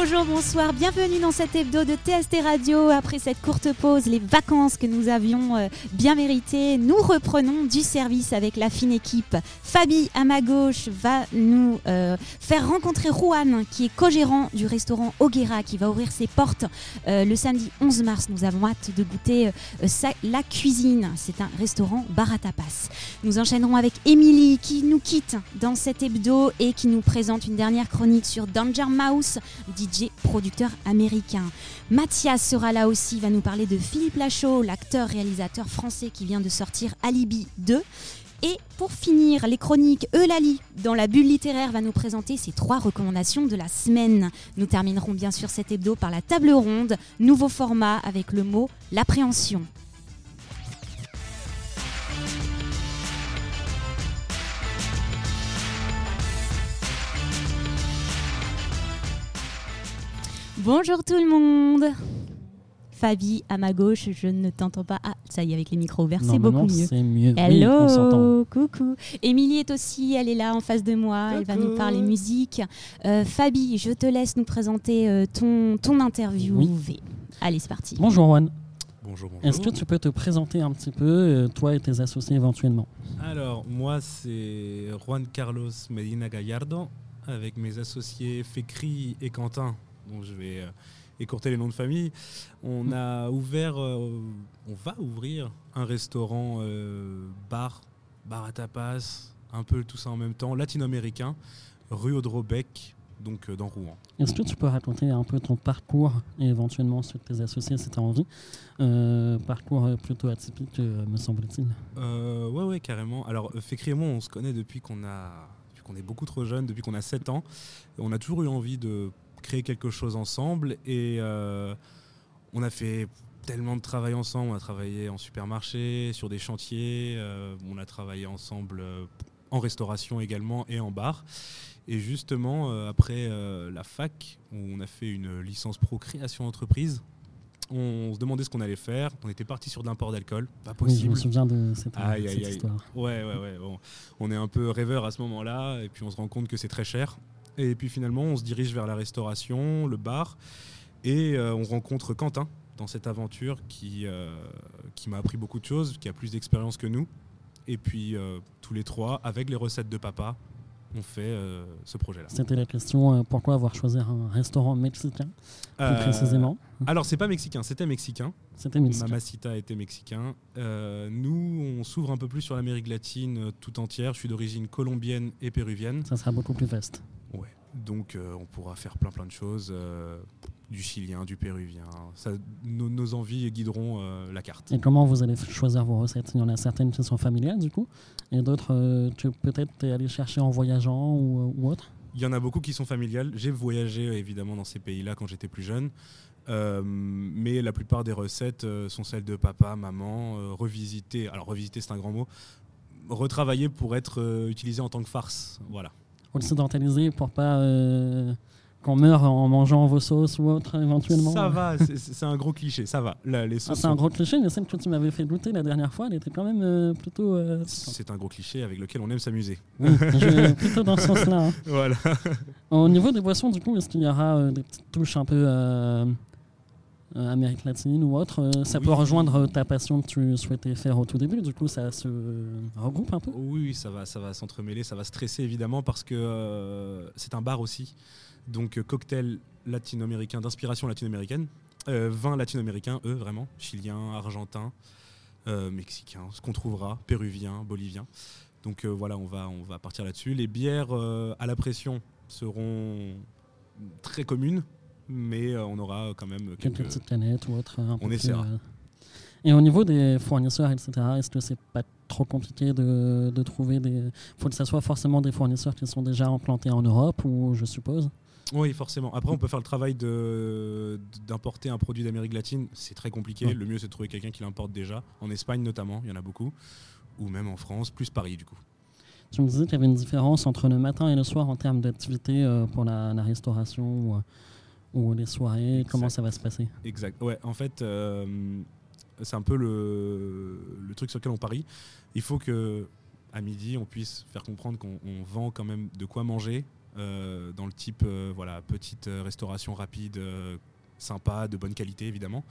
Bonjour, bonsoir, bienvenue dans cet hebdo de TST Radio. Après cette courte pause, les vacances que nous avions euh, bien méritées, nous reprenons du service avec la fine équipe. Fabi, à ma gauche, va nous euh, faire rencontrer Juan, qui est co-gérant du restaurant Oguera, qui va ouvrir ses portes euh, le samedi 11 mars. Nous avons hâte de goûter la cuisine. C'est un restaurant bar à tapas. Nous enchaînerons avec Émilie, qui nous quitte dans cet hebdo et qui nous présente une dernière chronique sur Danger Mouse, Producteur américain. Mathias sera là aussi, va nous parler de Philippe Lachaud, l'acteur-réalisateur français qui vient de sortir Alibi 2. Et pour finir, les chroniques Eulalie dans la bulle littéraire va nous présenter ses trois recommandations de la semaine. Nous terminerons bien sûr cet hebdo par la table ronde, nouveau format avec le mot l'appréhension. Bonjour tout le monde Fabi, à ma gauche, je ne t'entends pas. Ah, ça y est, avec les micros ouverts, c'est beaucoup mieux. C'est mieux. Hello, coucou. Émilie est aussi, elle est là en face de moi, elle va nous parler musique. Euh, Fabi, je te laisse nous présenter euh, ton, ton interview. Allez, c'est parti. Bonjour Juan. Bonjour, bonjour. Est-ce que tu peux te présenter un petit peu, euh, toi et tes associés éventuellement? Alors, moi, c'est Juan Carlos Medina Gallardo, avec mes associés Fécri et Quentin donc je vais euh, écourter les noms de famille. On a ouvert, euh, on va ouvrir un restaurant euh, bar, bar à tapas, un peu tout ça en même temps, latino-américain, rue Audrobec, donc dans Rouen. Est-ce que tu peux raconter un peu ton parcours et éventuellement ce que tes associés si tu as envie Parcours plutôt atypique, me semble-t-il? Euh, ouais, ouais, carrément. Alors, Fécri et moi, on se connaît depuis qu'on a. qu'on est beaucoup trop jeune, depuis qu'on a 7 ans. On a toujours eu envie de créer quelque chose ensemble. Et euh, on a fait tellement de travail ensemble. On a travaillé en supermarché, sur des chantiers. Euh, on a travaillé ensemble euh, en restauration également et en bar. Et justement, après la fac, où on a fait une licence pro création entreprise, on se demandait ce qu'on allait faire. On était parti sur de l'import d'alcool. Pas possible. je me souviens de cette, histoire. Ouais, ouais, ouais. On est un peu rêveur à ce moment-là. Et puis on se rend compte que c'est très cher. Et puis finalement, on se dirige vers la restauration, le bar, et euh, on rencontre Quentin dans cette aventure qui, euh, qui m'a appris beaucoup de choses, qui a plus d'expérience que nous. Et puis euh, tous les trois, avec les recettes de papa, on fait ce projet-là. C'était la question pourquoi avoir choisi un restaurant mexicain plus précisément Alors c'est pas mexicain, c'était mexicain. C'était mexicain. Mamacita était mexicain. nous, on s'ouvre un peu plus sur l'Amérique latine tout entière. Je suis d'origine colombienne et péruvienne. Ça sera beaucoup plus vaste. Donc euh, on pourra faire plein plein de choses, euh, du chilien, du péruvien. Ça, nos, envies guideront euh, la carte. Et comment vous allez choisir vos recettes? Il y en a certaines qui sont familiales du coup, et d'autres tu peut-être aller chercher en voyageant ou, ou autre? Il y en a beaucoup qui sont familiales. J'ai voyagé évidemment dans ces pays-là quand j'étais plus jeune. mais la plupart des recettes sont celles de papa, maman, revisiter. Alors revisiter, c'est un grand mot. Retravailler pour être utilisé en tant que farce. Voilà occidentalisé pour pas euh, qu'on meure en mangeant vos sauces ou autre éventuellement Ça va, c'est un gros cliché, ça va. les ah, c'est un gros cliché, mais celle que tu m'avais fait goûter la dernière fois, elle était quand même euh, plutôt. Euh, c'est un gros cliché avec lequel on aime s'amuser. plutôt dans ce sens-là. Hein. Voilà. Au niveau des boissons, du coup, est-ce qu'il y aura des petites touches un peu euh, Amérique latine ou autre, euh, ça peut rejoindre ta passion que tu souhaitais faire au tout début. Du coup, ça se regroupe un peu. Oui, ça va, ça va s'entremêler, ça va stresser évidemment parce que euh, c'est un bar aussi. Donc cocktail latino-américain d'inspiration latino-américaine, vin latino-américain, eux vraiment, chilien, argentin, mexicain, ce qu'on trouvera, péruvien, bolivien. Donc voilà, on va, on va partir là-dessus. Les bières à la pression seront très communes mais euh, on aura quand même quelques, petites canettes ou autres. on essaiera. Euh. Et au niveau des fournisseurs, etc., est-ce que c'est pas trop compliqué de, de trouver des. faut que ce soit forcément des fournisseurs qui sont déjà implantés en Europe, ou je suppose? Oui, forcément. Après, on peut faire le travail d'importer un produit d'Amérique latine. C'est très compliqué. Le mieux, c'est de trouver quelqu'un qui l'importe déjà. En Espagne, notamment, il y en a beaucoup. Ou même en France, plus Paris, du coup. Tu me disais qu'il y avait une différence entre le matin et le soir en termes d'activité euh, pour la, la restauration ou, ou les soirées Comment ça va se passer Exact. Ouais, en fait, euh, c'est un peu le, le, truc sur lequel on parie. Il faut que à midi, on puisse faire comprendre qu'on vend quand même de quoi manger euh, dans le type euh, voilà, petite restauration rapide, sympa, de bonne qualité évidemment.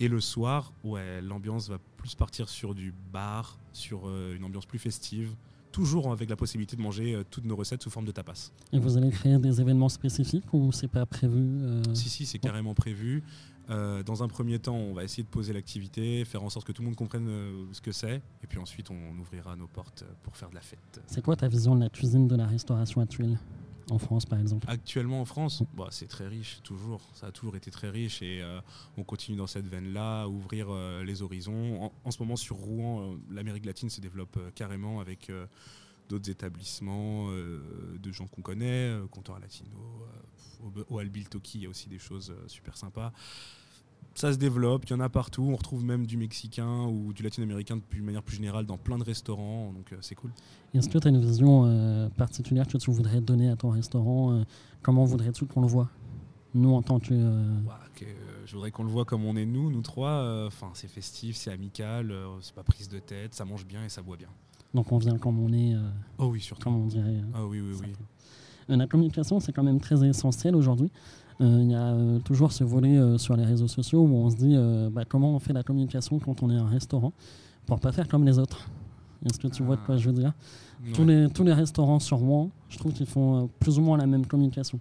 Et le soir, ouais, l'ambiance va plus partir sur du bar, sur une ambiance plus festive, toujours avec la possibilité de manger euh, toutes nos recettes sous forme de tapas. Et vous allez créer des événements spécifiques ou c'est pas prévu euh, Si, si, c'est carrément prévu. Euh, dans un premier temps, on va essayer de poser l'activité, faire en sorte que tout le monde comprenne euh, ce que c'est. Et puis ensuite, on ouvrira nos portes pour faire de la fête. C'est quoi ta vision de la cuisine de la restauration actuelle? En France, par exemple Actuellement en France, bah, c'est très riche, toujours. Ça a toujours été très riche et euh, on continue dans cette veine-là, ouvrir euh, les horizons. En, ce moment, sur Rouen, euh, l'Amérique latine se développe carrément avec d'autres établissements de gens qu'on connaît, comptoir latino, au, au Albil Toki, il y a aussi des choses super sympas. Ça se développe, il y en a partout. On retrouve même du mexicain ou du latino-américain de manière plus générale dans plein de restaurants, donc euh, c'est cool. Est-ce que tu as une vision euh, particulière que tu voudrais donner à ton restaurant euh, Comment voudrais-tu qu'on le voit? Nous, en tant que. euh, Ouah, que, je voudrais qu'on le voit comme on est nous, nous trois. Enfin, c'est festif, c'est amical, c'est pas prise de tête, ça mange bien et ça boit bien. donc, on vient comme on est, Oh oui, surtout. comme on dirait. euh, Ah oui, oui, oui. La communication, c'est quand même très essentiel aujourd'hui. Euh, Il y a euh, toujours ce volet euh, sur les réseaux sociaux où on se dit bah, comment on fait la communication quand on est un restaurant pour pas faire comme les autres. Est-ce que tu vois de quoi je veux dire? Tous, les, tous les restaurants sur Rouen, je trouve qu'ils font plus ou moins la même communication.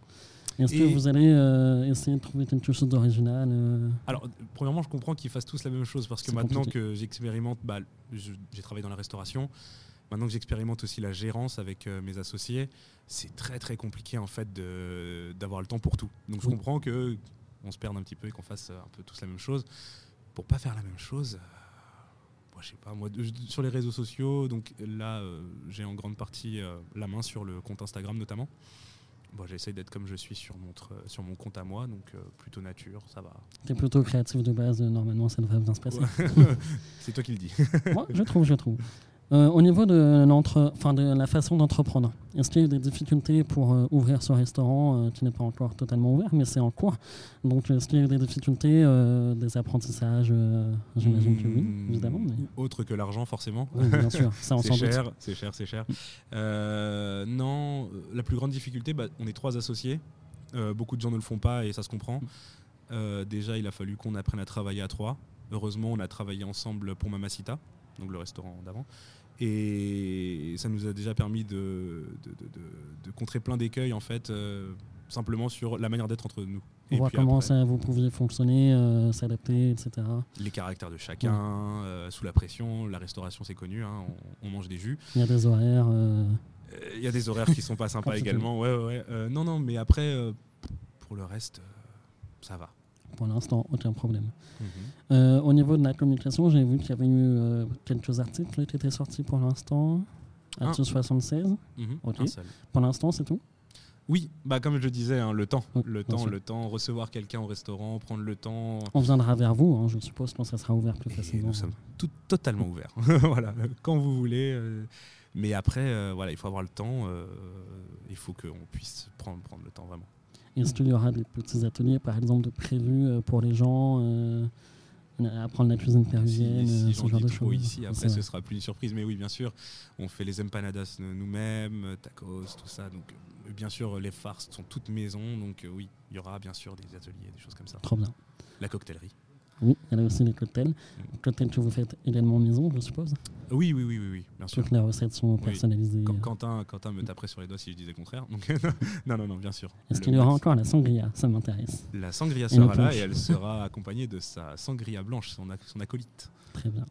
Est-ce que vous allez euh, essayer de trouver quelque chose d'original euh, Alors, premièrement, je comprends qu'ils fassent tous la même chose parce que maintenant compliqué. que j'expérimente, bah, je- j'ai travaillé dans la restauration. Maintenant que j'expérimente aussi la gérance avec euh, mes associés, c'est très très compliqué en fait d'avoir le temps pour tout. Donc je Oui. comprends que on se perde un petit peu et qu'on fasse euh, un peu tous la même chose. Pour pas faire la même chose, euh, moi, je sais pas, moi, sur les réseaux sociaux, donc là, euh, j'ai en grande partie euh, la main sur le compte Instagram notamment. Bon, J'essaye d'être comme je suis sur mon, tr- sur mon compte à moi, donc euh, plutôt nature, ça va. T'es plutôt créatif de base, normalement ça devrait bien se passer. C'est toi qui le dis. Moi, je trouve, je trouve. Euh, au niveau de, l'entre- enfin, de la façon d'entreprendre, est-ce qu'il y a eu des difficultés pour euh, ouvrir ce restaurant euh, qui n'est pas encore totalement ouvert, mais c'est en cours? Donc, est-ce qu'il y a eu des difficultés, des apprentissages J'imagine que oui, Hmm, évidemment. Mais... Autre que l'argent, forcément. Oui, bien sûr, ça on C'est cher, c'est cher, c'est cher. Non, la plus grande difficulté, bah, on est trois associés. Beaucoup de gens ne le font pas et ça se comprend. Déjà, il a fallu qu'on apprenne à travailler à trois. Heureusement, on a travaillé ensemble pour Mamacita, donc le restaurant d'avant. Et ça nous a déjà permis de, de, de- de- de contrer plein d'écueils, en fait, euh, simplement sur la manière d'être entre nous. Et Voir puis comment après, ça, vous pouviez fonctionner, euh, s'adapter, etc. les caractères de chacun, euh, sous la pression. La restauration, c'est connu, hein, on- on mange des jus. Il y a des horaires. Il y a des horaires qui sont pas sympas également. Ouais, ouais, ouais. Non, non, mais après, pour le reste, ça va. Pour l'instant, aucun problème. Mhm. Euh, au niveau de la communication, j'ai vu qu'il y avait eu euh, quelques articles qui étaient sortis pour l'instant. Un. Article 76. Mhm, Ok. un seul. Pour l'instant, c'est tout? Oui, bah comme je le disais, hein, le temps, Oui, le temps, sûr. le temps, recevoir quelqu'un au restaurant, prendre le temps. On viendra vers vous, hein, je suppose, quand ça sera ouvert plus Et facilement. nous sommes tout, totalement ouverts. voilà, quand vous voulez. euh, mais après, euh, voilà, il faut avoir le temps. euh, il faut qu'on puisse prendre, prendre le temps vraiment. Est-ce qu'il y aura des petits ateliers, par exemple, de prévus euh, pour les gens euh, apprendre la cuisine Si, péruvienne, si euh, j'en ce genre de choses ici, après ce sera plus une surprise. Mais oui, bien sûr, on fait les empanadas nous-mêmes, euh, tacos, tout ça. Donc, euh, bien sûr, les farces sont toutes maison. Donc, euh, oui, il y aura bien sûr des ateliers, des choses comme ça. Trop bien. La coctellerie. Oui, il y a aussi les cocktails. Cocktails que vous faites également maison, je suppose. Oui, oui, oui, oui, oui, bien sûr. Toutes les recettes sont Oui. personnalisées. Quand- Quentin, Quentin me taperait sur les doigts si je disais le contraire. Donc, non, non, non, bien sûr. Est-ce qu'il y aura encore la sangria? Ça m'intéresse. La sangria Et sera là et elle sera accompagnée de sa sangria blanche, son, son acolyte. Très bien.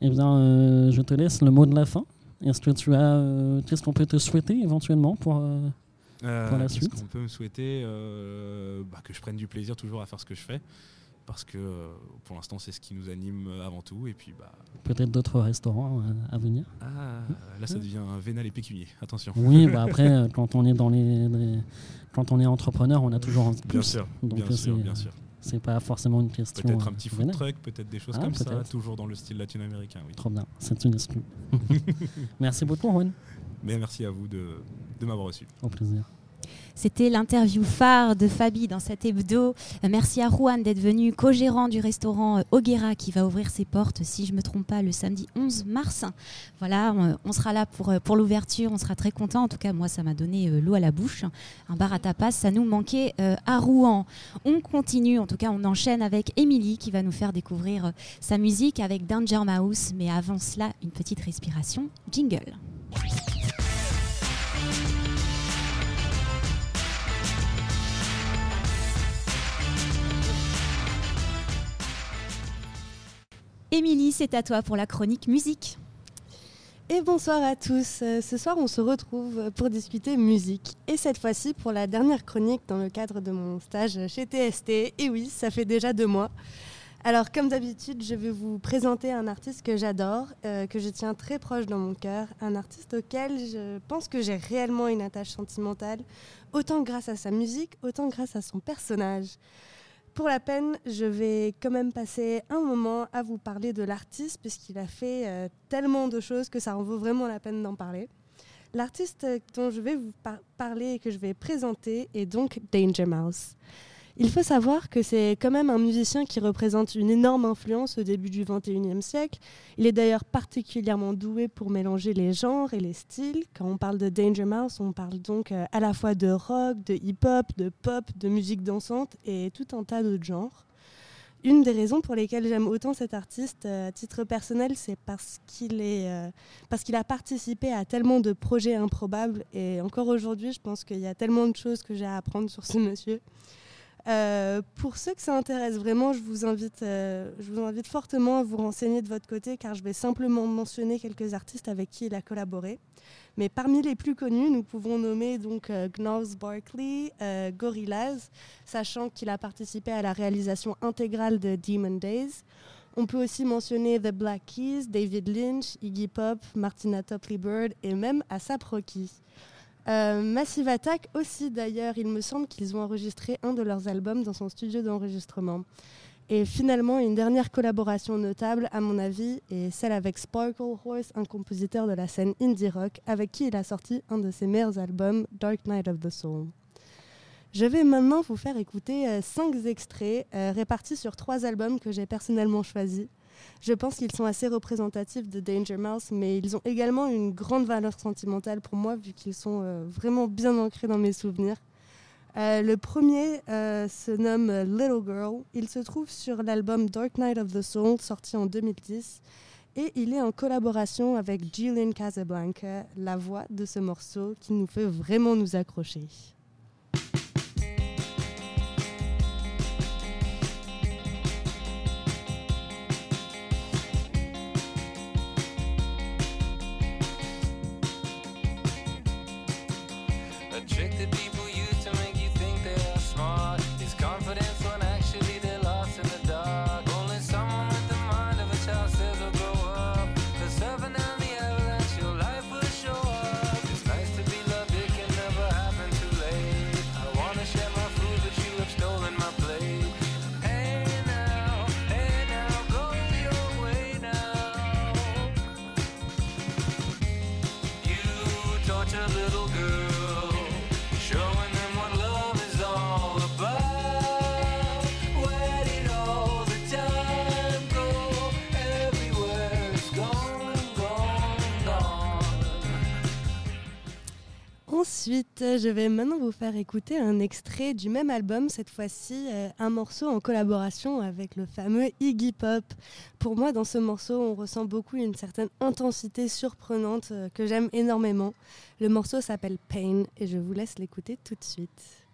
Eh bien, euh, je te laisse le mot de la fin. Est-ce que tu as. euh, Qu'est-ce qu'on peut te souhaiter éventuellement pour. euh, Euh, qu'est-ce qu'on peut me souhaiter euh, bah, Que je prenne du plaisir toujours à faire ce que je fais. Parce que euh, pour l'instant, c'est ce qui nous anime euh, avant tout. Et puis, bah, Peut-être d'autres restaurants euh, à venir ah, là, ça devient un vénal et pécunier. Attention. Oui, bah après, quand on est dans les, les- Quand on est entrepreneur, on a toujours envie Bien sûr, Donc, bien sûr, c'est, bien sûr. C'est pas forcément une question. Peut-être un petit food truck, peut-être des choses Ah, comme ça, toujours dans le style latino-américain. Oui. Trop bien, c'est une exclue. Merci beaucoup, Juan. Mais merci à vous de, de m'avoir reçu. Au plaisir. C'était l'interview phare de Fabi dans cet hebdo. Euh, merci à Juan d'être venu, co-gérant du restaurant euh, Oguera qui va ouvrir ses portes, si je ne me trompe pas, le samedi 11 mars. Voilà, on, sera là pour, euh, pour l'ouverture, on sera très content. En tout cas, moi, ça m'a donné l'eau à la bouche. Un bar à tapas, ça nous manquait à Rouen. On continue, en tout cas, on enchaîne avec Émilie qui va nous faire découvrir sa musique avec Danger Mouse. Mais avant cela, une petite respiration. Jingle. Émilie, c'est à toi pour la chronique musique. Et bonsoir à tous. Euh, ce soir, on se retrouve pour discuter musique. Et cette fois-ci, pour la dernière chronique dans le cadre de mon stage chez TST. Et oui, ça fait déjà deux mois. Alors, comme d'habitude, je vais vous présenter un artiste que j'adore, euh, que je tiens très proche dans mon cœur, un artiste auquel je pense que j'ai réellement une attache sentimentale, autant grâce à sa musique, autant grâce à son personnage. Pour la peine, je vais quand même passer un moment à vous parler de l'artiste, puisqu'il a fait euh, tellement de choses que ça en vaut vraiment la peine d'en parler. L'artiste dont je vais vous parler et que je vais présenter est donc Danger Mouse. Il faut savoir que c'est quand même un musicien qui représente une énorme influence au début du XXIe siècle. Il est d'ailleurs particulièrement doué pour mélanger les genres et les styles. Quand on parle de Danger Mouse, on parle donc euh, à la fois de rock, de hip-hop, de pop, de musique dansante et tout un tas d'autres genres. Une des raisons pour lesquelles j'aime autant cet artiste euh, à titre personnel, c'est parce qu'il euh, parce qu'il a participé à tellement de projets improbables et encore aujourd'hui, je pense qu'il y a tellement de choses que j'ai à apprendre sur ce monsieur. Euh, pour ceux que ça intéresse vraiment, je vous, invite, euh, je vous invite fortement à vous renseigner de votre côté car je vais simplement mentionner quelques artistes avec qui il a collaboré. Mais parmi les plus connus, nous pouvons nommer donc euh, Barkley, euh, Gorillaz, sachant qu'il a participé à la réalisation intégrale de Demon Days. On peut aussi mentionner The Black Keys, David Lynch, Iggy Pop, Martina Topley Bird et même ASAP Rocky. Euh, Massive Attack aussi d'ailleurs, il me semble qu'ils ont enregistré un de leurs albums dans son studio d'enregistrement. Et finalement, une dernière collaboration notable, à mon avis, est celle avec Sparkle Horse, un compositeur de la scène indie rock, avec qui il a sorti un de ses meilleurs albums, Dark Night of the Soul. Je vais maintenant vous faire écouter euh, cinq extraits euh, répartis sur trois albums que j'ai personnellement choisis. Je pense qu'ils sont assez représentatifs de Danger Mouse, mais ils ont également une grande valeur sentimentale pour moi, vu qu'ils sont euh, vraiment bien ancrés dans mes souvenirs. Euh, le premier euh, se nomme Little Girl. Il se trouve sur l'album Dark Night of the Soul, sorti en 2010. Et il est en collaboration avec Jillian Casablanca, la voix de ce morceau qui nous fait vraiment nous accrocher. Je vais maintenant vous faire écouter un extrait du même album, cette fois-ci euh, un morceau en collaboration avec le fameux Iggy Pop. Pour moi, dans ce morceau, on ressent beaucoup une certaine intensité surprenante euh, que j'aime énormément. Le morceau s'appelle Pain et je vous laisse l'écouter tout de suite.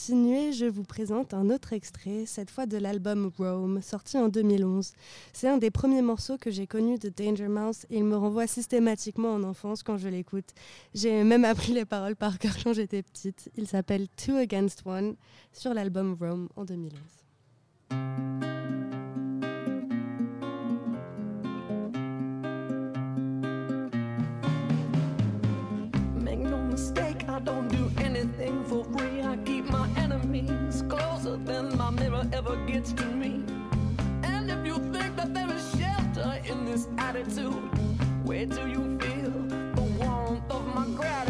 Continuer, je vous présente un autre extrait, cette fois de l'album Rome, sorti en 2011. C'est un des premiers morceaux que j'ai connus de Danger Mouse et il me renvoie systématiquement en enfance quand je l'écoute. J'ai même appris les paroles par cœur quand j'étais petite. Il s'appelle Two Against One sur l'album Rome en 2011. Make no mistake, I don't do anything for free. Ever gets to me. And if you think that there is shelter in this attitude, where do you feel the warmth of my gratitude?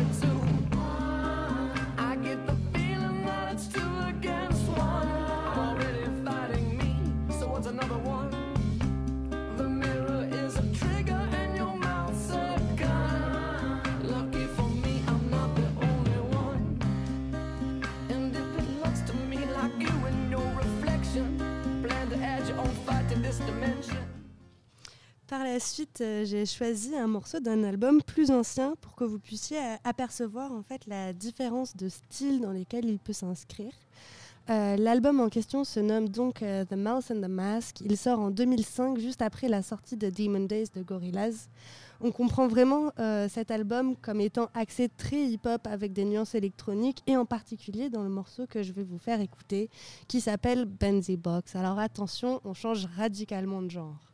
Par la suite, euh, j'ai choisi un morceau d'un album plus ancien pour que vous puissiez euh, apercevoir en fait la différence de style dans lesquels il peut s'inscrire. Euh, L'album en question se nomme donc The Mouse and the Mask. Il sort en 2005, juste après la sortie de Demon Days de Gorillaz. On comprend vraiment cet album comme étant axé très hip-hop avec des nuances électroniques et en particulier dans le morceau que je vais vous faire écouter qui s'appelle Benzy Box. Alors attention, on change radicalement de genre.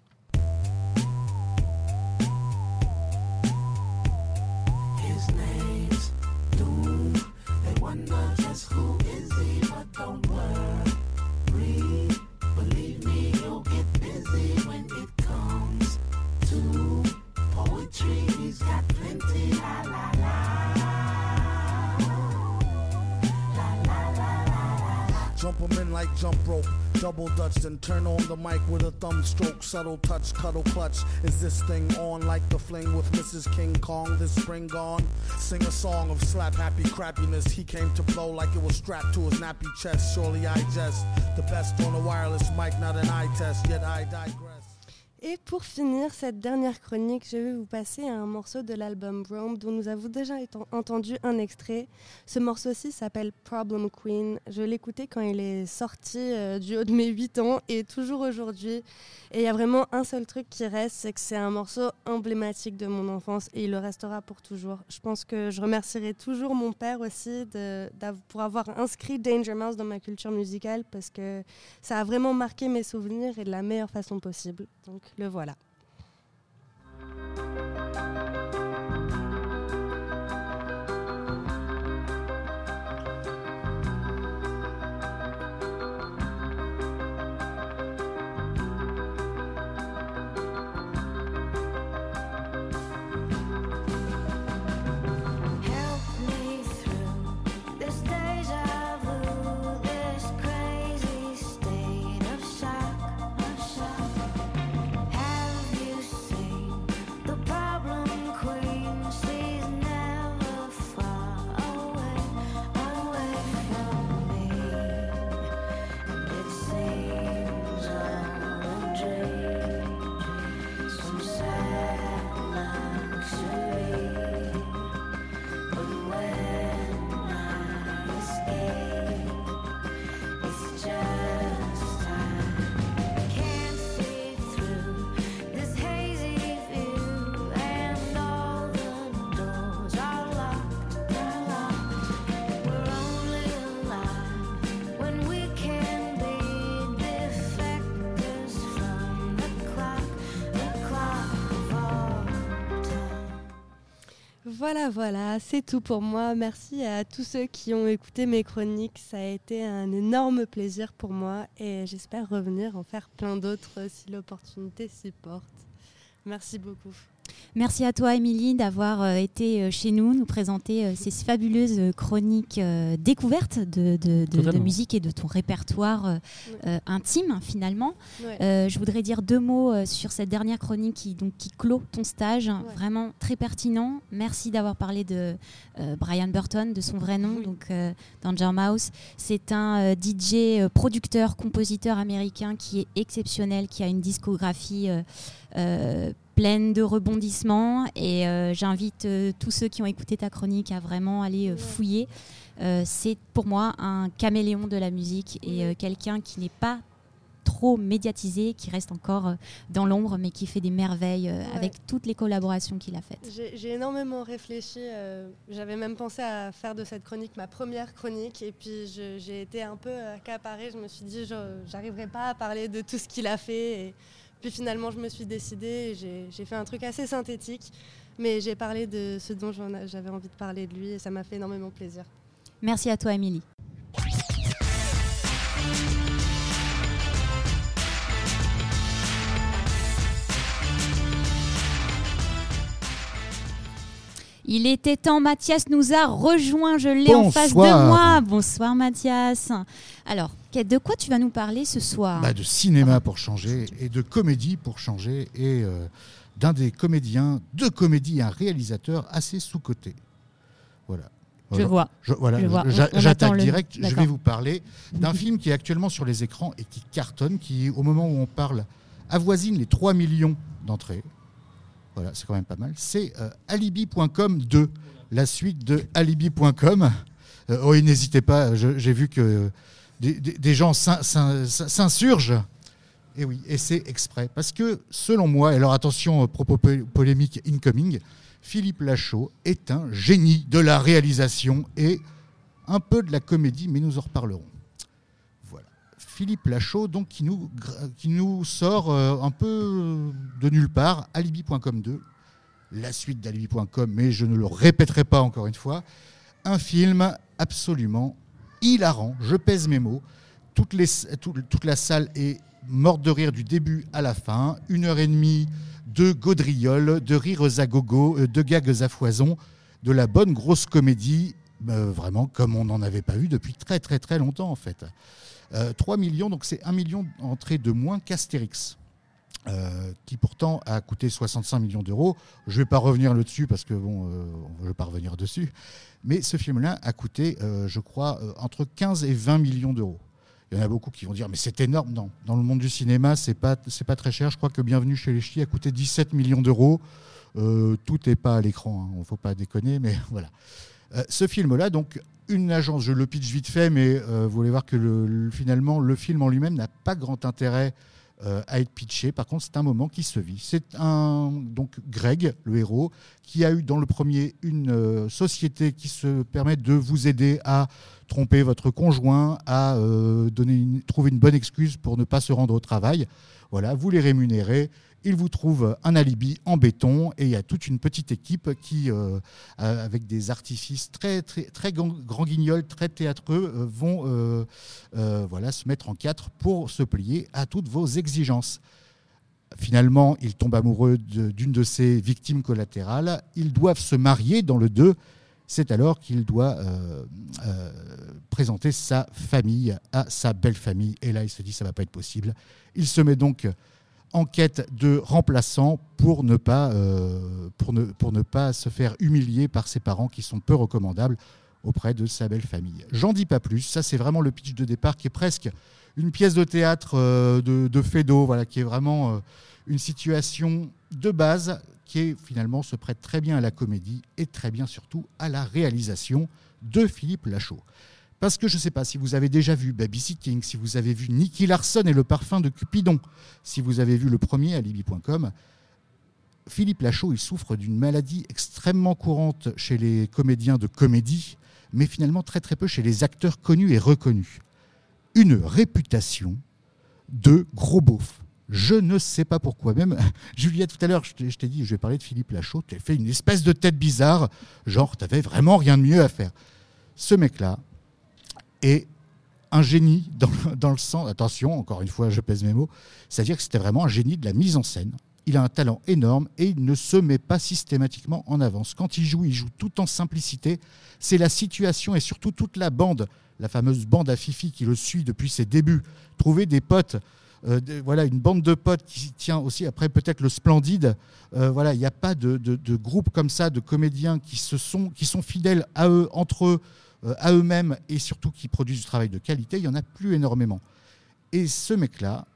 Wonder just who is he, but don't worry. Believe me, he'll get busy when it comes to poetry. He's got plenty. La Jump 'em in like jump rope. Double dutch, then turn on the mic with a thumb stroke. Subtle touch, cuddle clutch. Is this thing on like the fling with Mrs. King Kong this spring gone? Sing a song of slap happy crappiness. He came to blow like it was strapped to his nappy chest. Surely I jest. The best on a wireless mic, not an eye test. Yet I digress. Et pour finir cette dernière chronique, je vais vous passer un morceau de l'album Rome dont nous avons déjà entendu un extrait. Ce morceau-ci s'appelle Problem Queen. Je l'écoutais quand il est sorti euh, du haut de mes 8 ans et toujours aujourd'hui. Et il y a vraiment un seul truc qui reste, c'est que c'est un morceau emblématique de mon enfance et il le restera pour toujours. Je pense que je remercierai toujours mon père aussi pour avoir inscrit Danger Mouse dans ma culture musicale parce que ça a vraiment marqué mes souvenirs et de la meilleure façon possible. Donc le voilà. Voilà, voilà, c'est tout pour moi. Merci à tous ceux qui ont écouté mes chroniques. Ça a été un énorme plaisir pour moi et j'espère revenir en faire plein d'autres si l'opportunité s'y porte. Merci beaucoup. Merci à toi, Émilie, d'avoir euh, été euh, chez nous, nous présenter euh, ces fabuleuses chroniques découvertes de, de- de- de Totalement. musique et de ton répertoire intime, finalement. Ouais. Euh, je voudrais dire deux mots sur cette dernière chronique qui, donc, qui clôt ton stage. Vraiment très pertinent. Merci d'avoir parlé de euh, Brian Burton, de son vrai nom, Oui. donc euh, Danger Mouse. C'est un euh, DJ, producteur, compositeur américain qui est exceptionnel, qui a une discographie euh, euh, pleine de rebondissements. Et euh, j'invite euh, tous ceux qui ont écouté ta chronique à vraiment aller euh, fouiller. C'est pour moi un caméléon de la musique et quelqu'un qui n'est pas trop médiatisé, qui reste encore dans l'ombre, mais qui fait des merveilles Ouais. avec toutes les collaborations qu'il a faites. J'ai énormément réfléchi. J'avais même pensé à faire de cette chronique ma première chronique. Et puis j'ai été un peu accaparée. Je me suis dit, je- j'arriverai pas à parler de tout ce qu'il a fait. Et puis finalement, je me suis décidée. et J'ai fait un truc assez synthétique. Mais j'ai parlé de ce dont j'avais envie de parler de lui. Et ça m'a fait énormément plaisir. Merci à toi, Émilie. Il était temps, Mathias nous a rejoint, je l'ai en face de moi. Bonsoir Mathias. Alors, de quoi tu vas nous parler ce soir Bah, de cinéma pour changer et de comédie pour changer et euh, d'un des comédiens, de comédie, un réalisateur assez sous-coté. Voilà. Je vois. Je, voilà, Je vois. J'attaque le- direct. Je vais vous parler d'un film qui est actuellement sur les écrans et qui cartonne, qui, au moment où on parle, avoisine les 3 millions d'entrées. Voilà, c'est quand même pas mal. C'est euh, Alibi.com 2, la suite de Alibi.com. Euh, oui, n'hésitez pas, j'ai vu que des, gens s'in- s'in- s'in- s'insurgent. Et oui, et c'est exprès. Parce que, selon moi, et alors attention, euh, propos po- polémique incoming, Philippe Lachaud est un génie de la réalisation et un peu de la comédie, mais nous en reparlerons. Voilà. Philippe Lachaud, donc, qui nous, sort euh, un peu de nulle part, Alibi.com 2, la suite d'Alibi.com, mais je ne le répéterai pas encore une fois. Un film absolument hilarant, je pèse mes mots. Toute la salle est morte de rire du début à la fin. Une heure et demie de gaudrioles, de rires à gogo, euh, de gags à foison, de la bonne grosse comédie, euh, vraiment comme on n'en avait pas vu depuis très très très longtemps en fait. Euh, 3 millions, donc c'est 1 million d'entrées de moins qu'Astérix. Euh, qui pourtant a coûté 65 millions d'euros. Je ne vais pas revenir là-dessus parce que bon, on ne veut pas revenir dessus. Mais ce film-là a coûté, euh, je crois, euh, entre 15 et 20 millions d'euros. Il y en a beaucoup qui vont dire mais c'est énorme. Non, dans le monde du cinéma, c'est pas pas très cher. Je crois que Bienvenue chez les Ch'tis a coûté 17 millions d'euros. Tout n'est pas à l'écran. Il ne faut pas déconner, mais voilà. Ce film-là, donc une agence, je le pitch vite fait, mais vous allez voir que le- le- finalement le film en lui-même n'a pas grand intérêt euh, à être pitché. Par contre, c'est un moment qui se vit. C'est un donc Greg, le héros, qui a eu dans le premier une euh, société qui se permet de vous aider à tromper votre conjoint, à euh, trouver une bonne excuse pour ne pas se rendre au travail. Voilà, vous les rémunérez. Ils vous trouvent un alibi en béton et il y a toute une petite équipe qui, euh, avec des artifices très, très, très grand, guignols, très théâtreux, euh, vont voilà, se mettre en quatre pour se plier à toutes vos exigences. Finalement, il tombe amoureux de- d'une de, ses victimes collatérales. Ils doivent se marier dans le 2. C'est alors qu'il doit euh, euh, présenter sa famille à sa belle famille. Et là, il se dit ça va pas être possible. Il se met donc en quête de ne pas, euh, pour ne, ne pas se faire humilier par ses parents qui sont peu recommandables auprès de sa belle famille. J'en dis pas plus. Ça, c'est vraiment le pitch de départ qui est presque une pièce de théâtre de, de voilà, qui est vraiment une situation de base qui finalement se prête très bien à la comédie et très bien surtout à la réalisation de Philippe Lachaud. Parce que je ne sais pas si vous avez déjà vu Babysitting, si vous avez vu Nicky Larson et le parfum de Cupidon, si vous avez vu le premier Alibi.com, Philippe Lachaud, il souffre d'une maladie extrêmement courante chez les comédiens de comédie, mais finalement très très peu chez les acteurs connus et reconnus. Une réputation de gros beauf. Je ne sais pas pourquoi. Même Juliette, tout à l'heure, je t'ai dit, je vais parler de Philippe Lachaud, tu as fait une espèce de tête bizarre, genre, tu n'avais vraiment rien de mieux à faire. Ce mec-là est un génie dans, dans le sens, attention, encore une fois, je pèse mes mots, c'est-à-dire que c'était vraiment un génie de la mise en scène. il a un talent énorme et il ne se met pas systématiquement en avance. Quand il joue, il joue tout en simplicité. C'est la situation et surtout toute la bande, la fameuse bande à Fifi qui le suit depuis ses débuts. Trouver des potes, euh, voilà, une bande de potes qui tient aussi après peut-être le Splendide. Euh, voilà, il n'y a pas de, groupe comme ça de comédiens qui se sont fidèles à eux, entre eux, euh, à eux-mêmes et surtout qui produisent du travail de qualité. Il y en a plus énormément. Et ce mec-là,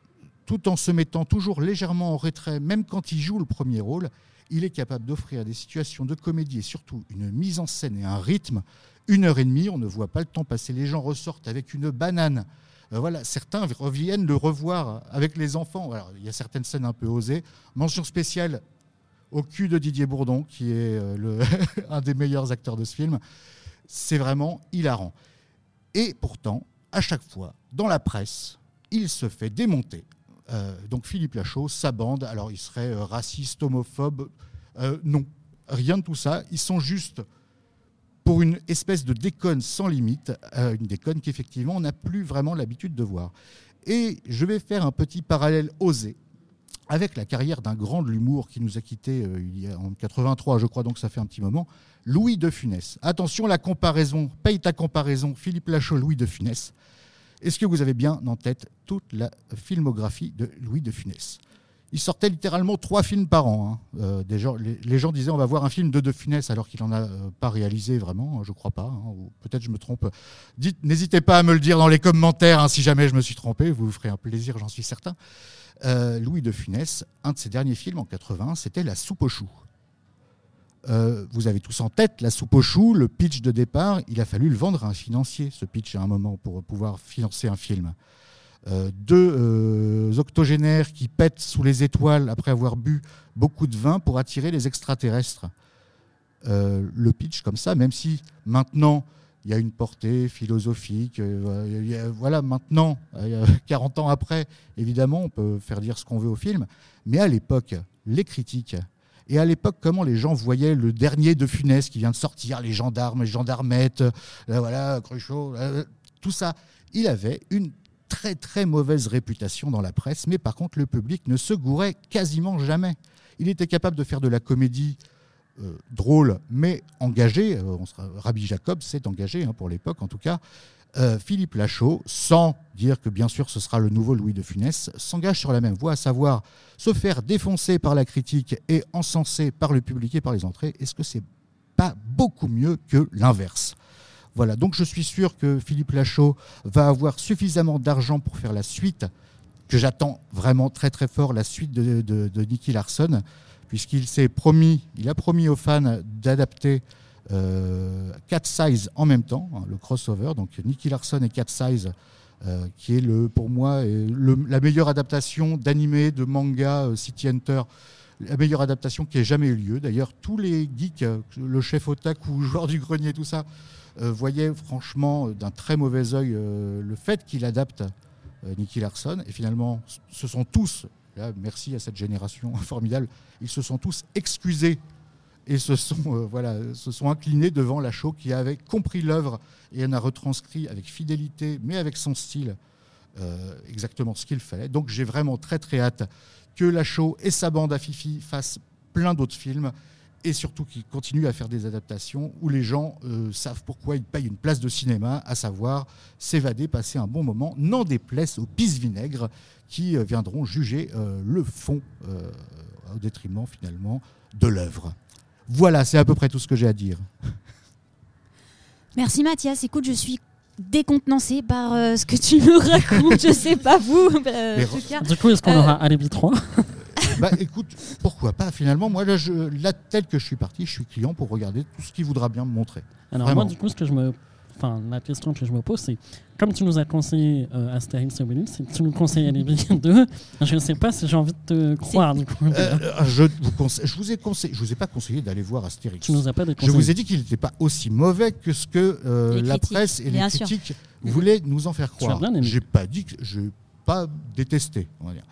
tout en se mettant toujours légèrement en retrait, même quand il joue le premier rôle, il est capable d'offrir des situations de comédie et surtout une mise en scène et un rythme. Une heure et demie, on ne voit pas le temps passer. Les gens ressortent avec une banane. Euh, voilà, certains reviennent le revoir avec les enfants. Il y a certaines scènes un peu osées. Mention spéciale au cul de Didier Bourdon, qui est euh, un des meilleurs acteurs de ce film. C'est vraiment hilarant. Et pourtant, à chaque fois, dans la presse, il se fait démonter. Euh, donc Philippe Lachaud, sa bande, alors il serait raciste, homophobe. Non, rien de tout ça. Ils sont juste pour une espèce de déconne sans limite, euh, une déconne qu'effectivement on n'a plus vraiment l'habitude de voir. Et je vais faire un petit parallèle osé avec la carrière d'un grand de l'humour qui nous a quittés euh, en 83, je crois, donc ça fait un petit moment, Louis de Funès. Attention, la comparaison, paye ta comparaison, Philippe Lachaud, Louis de Funès. Est-ce que vous avez bien en tête toute la filmographie de Louis de Funès? Il sortait littéralement trois films par an. hein. Euh, les, gens disaient on va voir un film de De Funès alors qu'il n'en a euh, pas réalisé vraiment, hein, je crois pas. hein, Peut-être je me trompe. N'hésitez pas à me le dire dans les commentaires si jamais je me suis trompé, vous vous ferez un plaisir, j'en suis certain. Euh, Louis de Funès, un de ses derniers films en 80, c'était La soupe aux choux. Vous avez tous en tête la soupe aux choux, le pitch de départ. Il a fallu le vendre à un financier, ce pitch, à un moment, pour pouvoir financer un film. Euh, deux euh, octogénaires qui pètent sous les étoiles après avoir bu beaucoup de vin pour attirer les extraterrestres. Euh, le pitch comme ça, même si maintenant il y a une portée philosophique, euh, voilà, maintenant, euh, 40 ans après, évidemment, on peut faire dire ce qu'on veut au film, mais à l'époque, les critiques, et à l'époque, comment les gens voyaient le dernier de Funès qui vient de sortir, les gendarmes, les gendarmettes, euh, voilà, Cruchot, tout ça, il avait une très très mauvaise réputation dans la presse, mais par contre, le public ne se gourait quasiment jamais. Il était capable de faire de la comédie euh, drôle, mais engagé. Euh, Rabbi Jacob s'est engagé, hein, pour l'époque en tout cas. Euh, Philippe Lachaud, sans dire que bien sûr ce sera le nouveau Louis de Funès, s'engage sur la même voie, à savoir se faire défoncer par la critique et encenser par le public et par les entrées. Est-ce que c'est pas beaucoup mieux que l'inverse? Voilà, donc je suis sûr que Philippe Lachaud va avoir suffisamment d'argent pour faire la suite, que j'attends vraiment très très fort, la suite de, Nicky Larson, puisqu'il s'est promis, il a promis aux fans d'adapter euh, Cat Size en même temps, hein, le crossover, donc Nicky Larson et Cat Size, euh, qui est le, pour moi le- la meilleure adaptation d'animé, de manga euh, City Hunter, la meilleure adaptation qui ait jamais eu lieu. D'ailleurs, tous les geeks, euh, le chef otaku, joueur du grenier, tout ça, euh, voyaient franchement euh, d'un très mauvais œil euh, le fait qu'il adapte Nicky Larson. Et finalement, ce sont tous, merci à cette génération formidable, ils se sont tous excusés et se sont, inclinés devant Lachaud qui avait compris l'œuvre et en a retranscrit avec fidélité, mais avec son style, exactement ce qu'il fallait. Donc j'ai vraiment très très hâte que Lachaud et sa bande à Fifi fassent plein d'autres films et surtout qu'ils continuent à faire des adaptations où les gens euh, savent pourquoi ils payent une place de cinéma, à savoir s'évader, passer un bon moment, n'en déplaise aux pisse-vinaigres qui euh, viendront juger euh, le fond euh, au détriment finalement de l'œuvre. Voilà, c'est à peu près tout ce que j'ai à dire. Merci Mathias. Écoute, je suis décontenancée par euh, ce que tu me racontes. je sais pas vous. euh, Mais en tout cas. Du coup, est-ce qu'on Euh, aura Alibi 3 bah écoute, pourquoi pas Finalement, moi, là, je, là, tel que je suis parti, je suis client pour regarder tout ce qu'il voudra bien me montrer. Alors Vraiment. moi, du coup, ce que je me... Enfin, la question que je me pose, c'est comme tu nous as conseillé euh, Astérix et Obélix, si tu nous conseilles Alibi 2, je ne sais pas si j'ai envie de te croire, du coup. Euh, je, vous conseille- je vous ai conseillé, je vous ai pas conseillé d'aller voir Astérix. Tu nous as pas Je vous ai dit qu'il n'était pas aussi mauvais que ce que euh, Les la presse et les bien sûr. critiques voulaient nous en faire croire. J'ai pas dit que j'ai pas détesté. On va dire.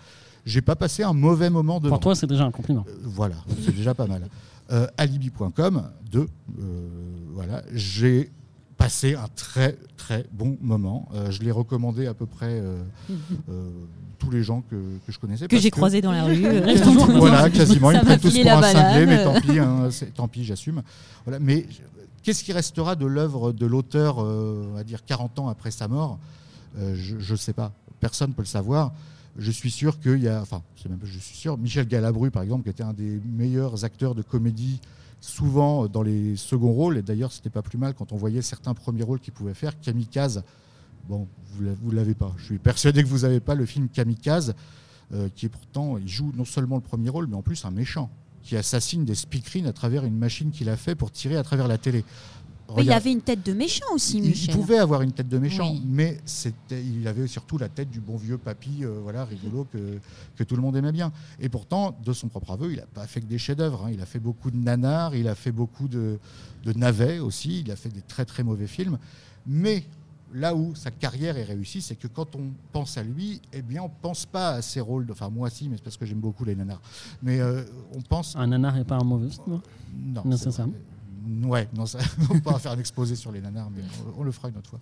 J'ai pas passé un mauvais moment devant. Pour toi, c'est déjà un compliment. Euh, voilà, c'est déjà pas mal. Euh, alibi.com, deux, euh, voilà, j'ai passé un très très bon moment. Euh, je l'ai recommandé à peu près euh, euh, tous les gens que, que je connaissais. Que j'ai croisé dans la rue. Quasiment, voilà, quasiment. Ils me prennent tous pour un cinglé, mais tant pis, hein, tant pis, j'assume. Voilà, mais qu'est-ce qui restera de l'œuvre de l'auteur, euh, on va dire 40 ans après sa mort? Euh, Je ne sais pas. Personne ne peut le savoir. Je suis sûr qu'il y a, enfin, je suis sûr, Michel Galabru, par exemple, qui était un des meilleurs acteurs de comédie, souvent dans les seconds rôles. Et d'ailleurs, c'était pas plus mal quand on voyait certains premiers rôles qu'il pouvait faire. Kamikaze, bon, vous l'avez pas. Je suis persuadé que vous n'avez pas le film Kamikaze, euh, qui est pourtant, il joue non seulement le premier rôle, mais en plus un méchant qui assassine des speakerines à travers une machine qu'il a fait pour tirer à travers la télé. Mais il avait une tête de méchant aussi, il, il Michel. pouvait avoir une tête de méchant, Oui. mais c'était, il avait surtout la tête du bon vieux papy, euh, voilà, rigolo que, que tout le monde aimait bien. Et pourtant, de son propre aveu, il n'a pas fait que des chefs-d'œuvre. hein. Il a fait beaucoup de nanars, il a fait beaucoup de, de navets aussi, il a fait des très très mauvais films. Mais là où sa carrière est réussie, c'est que quand on pense à lui, eh bien, on pense pas à ses rôles. De, enfin, moi, si, mais c'est parce que j'aime beaucoup les nanars. Mais euh, on pense. Un nanar n'est pas un mauvais film. hein? Non, Nécessairement. c'est vrai. Ouais, non, ça, on va pas faire un exposé sur les nanars, mais on, le fera une autre fois.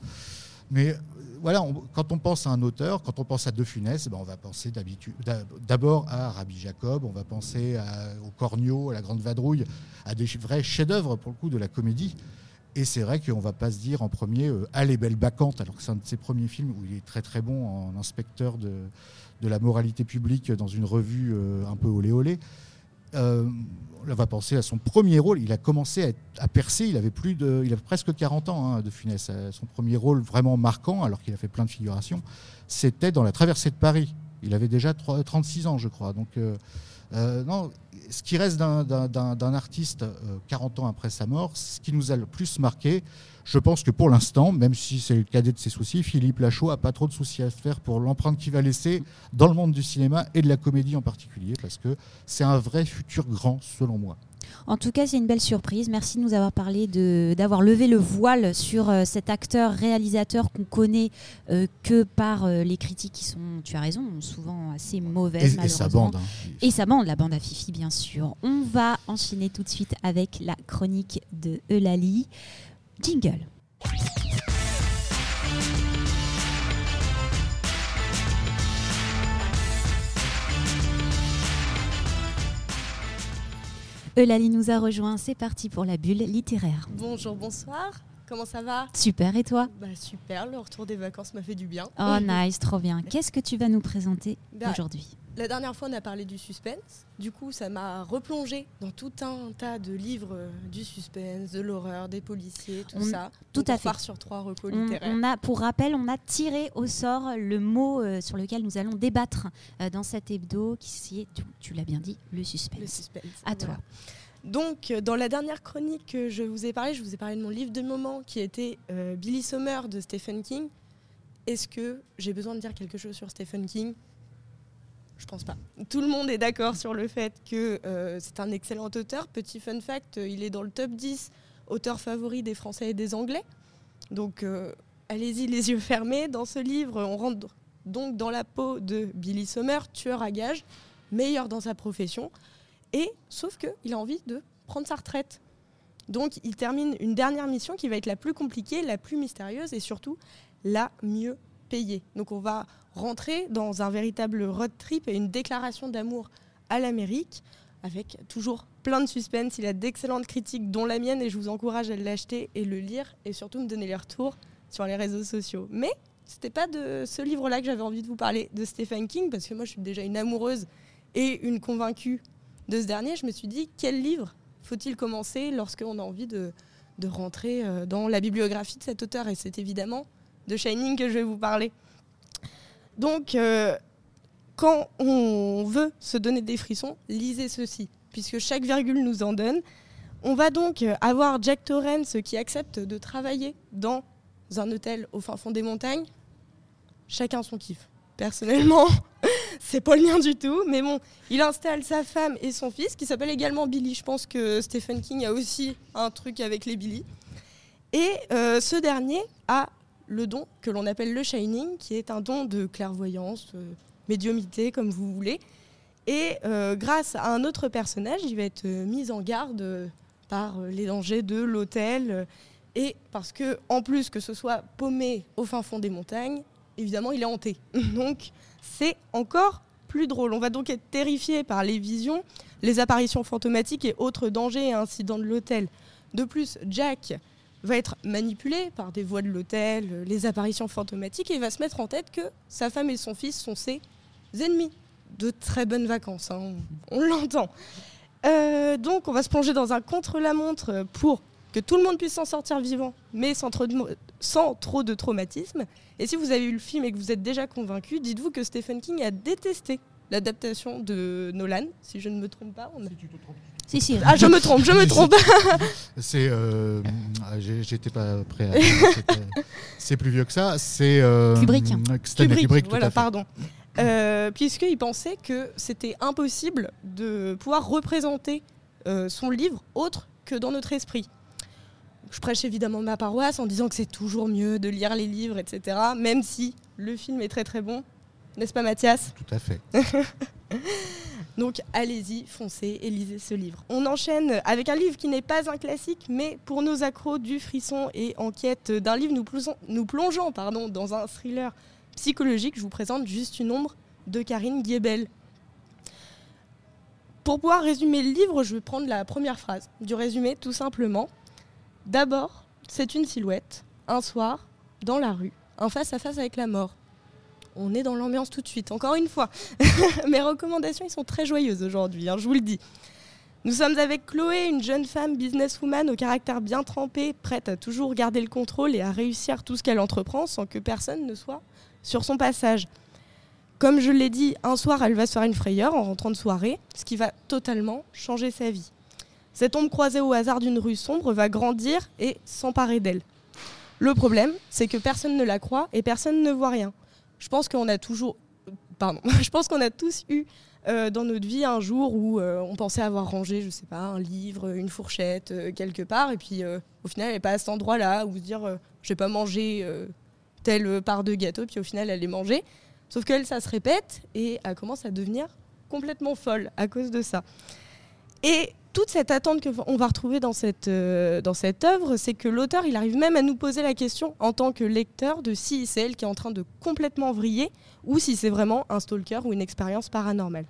Mais euh, voilà, quand on pense à un auteur, quand on pense à De Funès, ben, on va penser d'abord à Rabbi Jacob, on va penser au Cornio, à la Grande Vadrouille, à des vrais chefs-d'œuvre pour le coup de la comédie. Et c'est vrai qu'on va pas se dire en premier euh, Ah les belles alors que c'est un de ses premiers films où il est très très bon en inspecteur de, de la moralité publique dans une revue euh, un peu olé olé. Euh, on va penser à son premier rôle. Il a commencé à, percer. Il avait plus de, il presque 40 ans hein, de Funès. Euh, Son premier rôle vraiment marquant, alors qu'il a fait plein de figurations, c'était dans La Traversée de Paris. Il avait déjà trois- 36 ans, je crois. Donc, euh, euh, non, ce qui reste d'un- artiste euh, 40 ans après sa mort, ce qui nous a le plus marqué, je pense que pour l'instant, même si c'est le cadet de ses soucis, Philippe Lachaud a pas trop de soucis à se faire pour l'empreinte qu'il va laisser dans le monde du cinéma et de la comédie en particulier, parce que c'est un vrai futur grand, selon moi. En tout cas, c'est une belle surprise. Merci de nous avoir parlé, d'avoir levé le voile sur euh, cet acteur, réalisateur qu'on connaît euh, que par euh, les critiques qui sont, tu as raison, souvent assez mauvaises. Et, et sa malheureusement. bande. hein. Et sa bande, la bande à Fifi, bien sûr. On va enchaîner tout de suite avec la chronique de Eulalie. Jingle. Eulalie nous a rejoint, c'est parti pour la bulle littéraire. Bonjour, bonsoir. Comment ça va? Super, et toi? Bah super, le retour des vacances m'a fait du bien. Oh nice, trop bien. Qu'est-ce que tu vas nous présenter Bah, aujourd'hui? La dernière fois, on a parlé du suspense. Du coup, ça m'a replongé dans tout un tas de livres euh, du suspense, de l'horreur, des policiers, tout On- ça. tout Donc, à on fait. part sur trois recos on, littéraires. on a, pour rappel, on a tiré au sort le mot euh, sur lequel nous allons débattre euh, dans cet hebdo, qui est, tu, tu l'as bien dit, le suspense. Le suspense. À voilà. toi. Donc, dans la dernière chronique que je vous ai parlé, je vous ai parlé de mon livre de moment qui était euh, Billy Sommer de Stephen King. Est-ce que j'ai besoin de dire quelque chose sur Stephen King? Je pense pas. Tout le monde est d'accord sur le fait que euh, c'est un excellent auteur. Petit fun fact, euh, il est dans le top 10 auteurs favoris des Français et des Anglais. Donc, euh, allez-y les yeux fermés. Dans ce livre, on rentre donc dans la peau de Billy Sommer, tueur à gages, meilleur dans sa profession. Et sauf qu'il a envie de prendre sa retraite. Donc il termine une dernière mission qui va être la plus compliquée, la plus mystérieuse et surtout la mieux payée. Donc on va rentrer dans un véritable road trip et une déclaration d'amour à l'Amérique avec toujours plein de suspense. Il a d'excellentes critiques dont la mienne et je vous encourage à l'acheter et le lire et surtout me donner les retours sur les réseaux sociaux. Mais c'était pas de ce livre-là que j'avais envie de vous parler de Stephen King parce que moi je suis déjà une amoureuse et une convaincue de ce dernier, je me suis dit, quel livre faut-il commencer lorsqu'on a envie de, de rentrer euh, dans la bibliographie de cet auteur? Et c'est évidemment de Shining que je vais vous parler. Donc, euh, quand on veut se donner des frissons, lisez ceci, puisque chaque virgule nous en donne. On va donc avoir Jack Torrance qui accepte de travailler dans un hôtel au fin fond des montagnes. Chacun son kiff. Personnellement, c'est pas le mien du tout, mais bon, il installe sa femme et son fils, qui s'appelle également Billy. Je pense que Stephen King a aussi un truc avec les Billy. Et euh, ce dernier a le don que l'on appelle le Shining, qui est un don de clairvoyance, euh, médiumité, comme vous voulez. Et euh, grâce à un autre personnage, il va être euh, mis en garde euh, par les dangers de l'hôtel. et parce que, en plus que ce soit paumé au fin fond des montagnes, évidemment, il est hanté. Donc, c'est encore plus drôle. On va donc être terrifié par les visions, les apparitions fantomatiques et autres dangers et incidents de l'hôtel. De plus, Jack va être manipulé par des voix de l'hôtel, euh, les apparitions fantomatiques, et va se mettre en tête que sa femme et son fils sont ses ennemis. De très bonnes vacances, hein, on, l'entend. Euh, donc, on va se plonger dans un contre-la-montre pour que tout le monde puisse s'en sortir vivant, mais sans trop, de, traumatisme. Et si vous avez vu le film et que vous êtes déjà convaincu, dites-vous que Stephen King a détesté l'adaptation de Nolan, si je ne me trompe pas. Si. Ah, je me trompe, je me trompe. C'est. euh, ah, J'étais pas prêt à. C'est plus vieux que ça. C'est. euh, Kubrick. Stanley Kubrick, Kubrick, tout voilà, à fait. pardon. Euh, Puisqu'il pensait que c'était impossible de pouvoir représenter euh, son livre autre que dans notre esprit. Je prêche évidemment ma paroisse en disant que c'est toujours mieux de lire les livres, etc. Même si le film est très très bon. N'est-ce pas Mathias? Tout à fait. Donc allez-y, foncez et lisez ce livre. On enchaîne avec un livre qui n'est pas un classique, mais pour nos accros du frisson et en quête d'un livre nous plongeons, pardon, dans un thriller psychologique, je vous présente juste une ombre de Karine Guébel. Pour pouvoir résumer le livre, je vais prendre la première phrase du résumé tout simplement. D'abord, c'est une silhouette, un soir, dans la rue, un face-à-face avec la mort. On est dans l'ambiance tout de suite, encore une fois. Mes recommandations, ils sont très joyeuses aujourd'hui, hein, je vous le dis. Nous sommes avec Chloé, une jeune femme businesswoman au caractère bien trempé, prête à toujours garder le contrôle et à réussir tout ce qu'elle entreprend sans que personne ne soit sur son passage. Comme je l'ai dit, un soir, elle va se faire une frayeur en rentrant de soirée, ce qui va totalement changer sa vie. Cette ombre croisée au hasard d'une rue sombre va grandir et s'emparer d'elle. Le problème, c'est que personne ne la croit et personne ne voit rien. Je pense qu'on a toujours, pardon, je pense qu'on a tous eu euh, dans notre vie un jour où euh, on pensait avoir rangé, je sais pas, un livre, une fourchette euh, quelque part, et puis au final, elle n'est pas à cet endroit-là, ou se dire, je vais pas manger telle part de gâteau, puis au final, elle est mangée. Sauf qu'elle, ça se répète et elle commence à devenir complètement folle à cause de ça. Et toute cette attente qu'on va retrouver dans cette, euh, dans cette œuvre, c'est que l'auteur, il arrive même à nous poser la question en tant que lecteur de si c'est elle qui est en train de complètement vriller ou si c'est vraiment un stalker ou une expérience paranormale.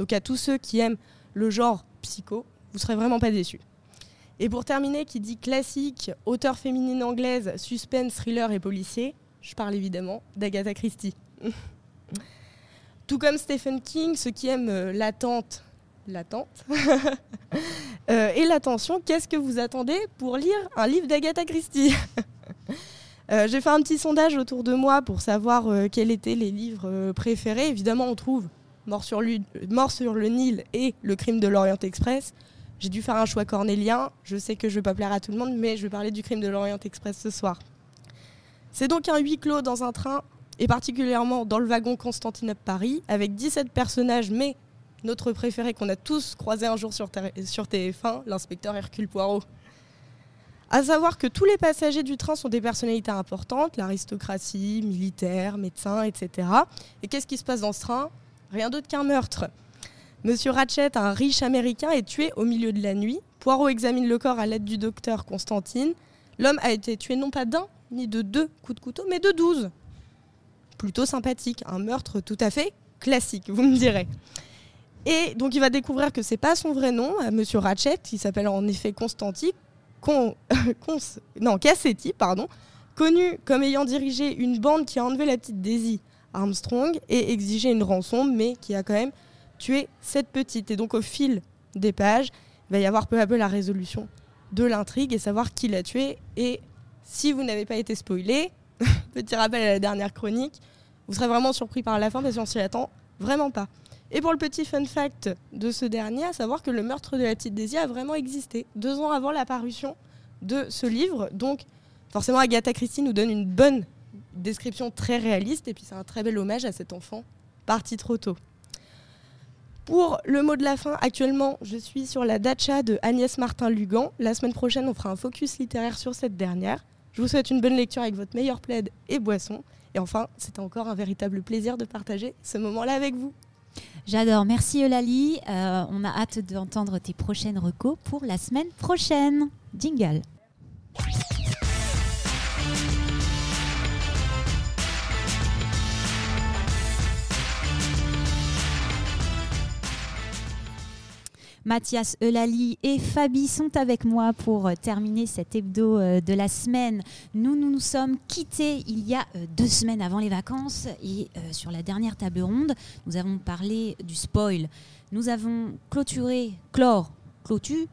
Donc à tous ceux qui aiment le genre psycho, vous serez vraiment pas déçus. Et pour terminer, qui dit classique, auteur féminine anglaise, suspense, thriller et policier, je parle évidemment d'Agatha Christie. Tout comme Stephen King, ceux qui aiment euh, l'attente, l'attente euh, et l'attention, qu'est-ce que vous attendez pour lire un livre d'Agatha Christie Euh, J'ai fait un petit sondage autour de moi pour savoir euh, quels étaient les livres préférés. Évidemment, on trouve Mort sur, Mort sur le Nil et Le crime de l'Orient Express. J'ai dû faire un choix cornélien. Je sais que je ne vais pas plaire à tout le monde, mais je vais parler du crime de l'Orient Express ce soir. C'est donc un huis clos dans un train, et particulièrement dans le wagon Constantinople-Paris, avec 17 personnages, mais notre préféré qu'on a tous croisé un jour sur, ter- sur TF1, l'inspecteur Hercule Poirot. À savoir que tous les passagers du train sont des personnalités importantes, l'aristocratie, militaires, médecins, etc. Et qu'est-ce qui se passe dans ce train? Rien d'autre qu'un meurtre. Monsieur Ratchet, un riche américain, est tué au milieu de la nuit. Poirot examine le corps à l'aide du docteur Constantine. L'homme a été tué non pas d'un ni de deux coups de couteau, mais de douze. Plutôt sympathique, un meurtre tout à fait classique, vous me direz. Et donc il va découvrir que c'est pas son vrai nom, à Monsieur Ratchet, qui s'appelle en effet Constantine, Con, Cons- non, Cassetti, pardon, connu comme ayant dirigé une bande qui a enlevé la petite Daisy Armstrong et exigé une rançon, mais qui a quand même tué cette petite. Et donc au fil des pages, il va y avoir peu à peu la résolution de l'intrigue et savoir qui l'a tué. Et si vous n'avez pas été spoilé, petit rappel à la dernière chronique, vous serez vraiment surpris par la fin parce qu'on s'y attend vraiment pas. Et pour le petit fun fact de ce dernier, à savoir que le meurtre de la petite Daisy a vraiment existé deux ans avant la parution de ce livre. Donc forcément, Agatha Christie nous donne une bonne description très réaliste et puis c'est un très bel hommage à cet enfant parti trop tôt. Pour le mot de la fin, actuellement, je suis sur la dacha de Agnès Martin-Lugan. La semaine prochaine, on fera un focus littéraire sur cette dernière. Je vous souhaite une bonne lecture avec votre meilleur plaid et boisson. Et enfin, c'était encore un véritable plaisir de partager ce moment-là avec vous. J'adore. Merci Eulalie. Euh, on a hâte d'entendre tes prochaines recos pour la semaine prochaine. Jingle. Mathias Eulali et Fabi sont avec moi pour euh, terminer cet hebdo euh, de la semaine. Nous nous, nous sommes quittés il y a euh, deux semaines avant les vacances et sur la dernière table ronde, nous avons parlé du spoil. Nous avons clôturé, clore, clôtu,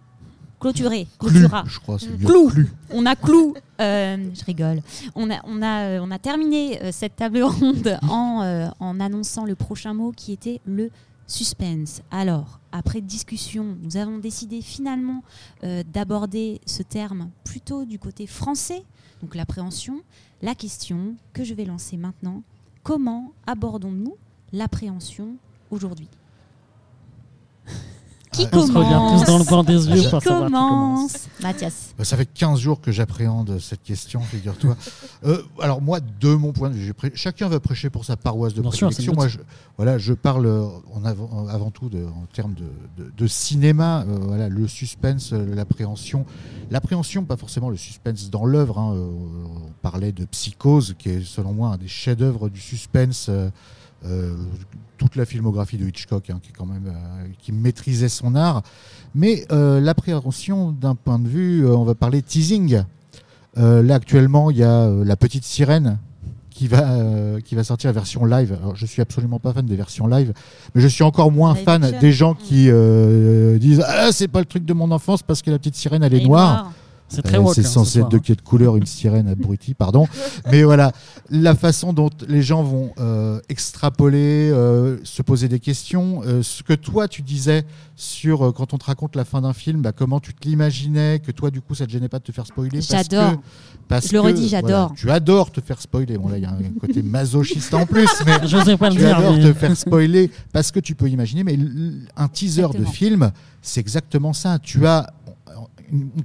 clôturé, clôtura. je crois. Clou. On a clou. Euh, je rigole. On a, on a, on a terminé cette table ronde en, euh, en annonçant le prochain mot qui était le suspense. Alors, après discussion, nous avons décidé finalement euh, d'aborder ce terme plutôt du côté français, donc l'appréhension. La question que je vais lancer maintenant, comment abordons-nous l'appréhension aujourd'hui? Qui Ah, On se regarde tous dans le commence des yeux Qui pour savoir qui commence. commence Mathias. Bah, ça fait 15 jours que j'appréhende cette question, figure-toi. Euh, alors moi, de mon point de vue, prê- chacun va prêcher pour sa paroisse de prédilection. moi, je, voilà, je parle euh, en avant, en- avant tout de- en termes de, de- de cinéma. euh, voilà, le suspense, euh, l'appréhension. L'appréhension, pas forcément le suspense dans l'œuvre. hein, euh, on parlait de Psychose, qui est selon moi un des chefs-d'œuvre du suspense. euh, euh, toute la filmographie de Hitchcock, hein, qui est quand même euh, qui maîtrisait son art. Mais euh, l'appréhension d'un point de vue, euh, on va parler teasing. Euh, là actuellement, il y a euh, la petite sirène qui va euh, qui va sortir la version live. Alors, je suis absolument pas fan des versions live, mais je suis encore moins Live fan action. des gens qui euh, disent ah c'est pas le truc de mon enfance parce que la petite sirène elle est noire. noir. C'est très woke. c'est hein, ce censé être de hein. quelle couleur une sirène abrutie, pardon. Mais voilà, la façon dont les gens vont euh, extrapoler, euh, se poser des questions, euh, ce que toi tu disais sur quand on te raconte la fin d'un film, bah, comment tu te l'imaginais, que toi du coup ça te gênait pas de te faire spoiler. J'adore. Je le redis, j'adore. tu adores te faire spoiler. Bon là il y a un côté masochiste en plus, mais Je n'osais pas le tu dire. adores mais- te faire spoiler parce que tu peux imaginer, mais un teaser Exactement. de film, c'est exactement ça. Tu as,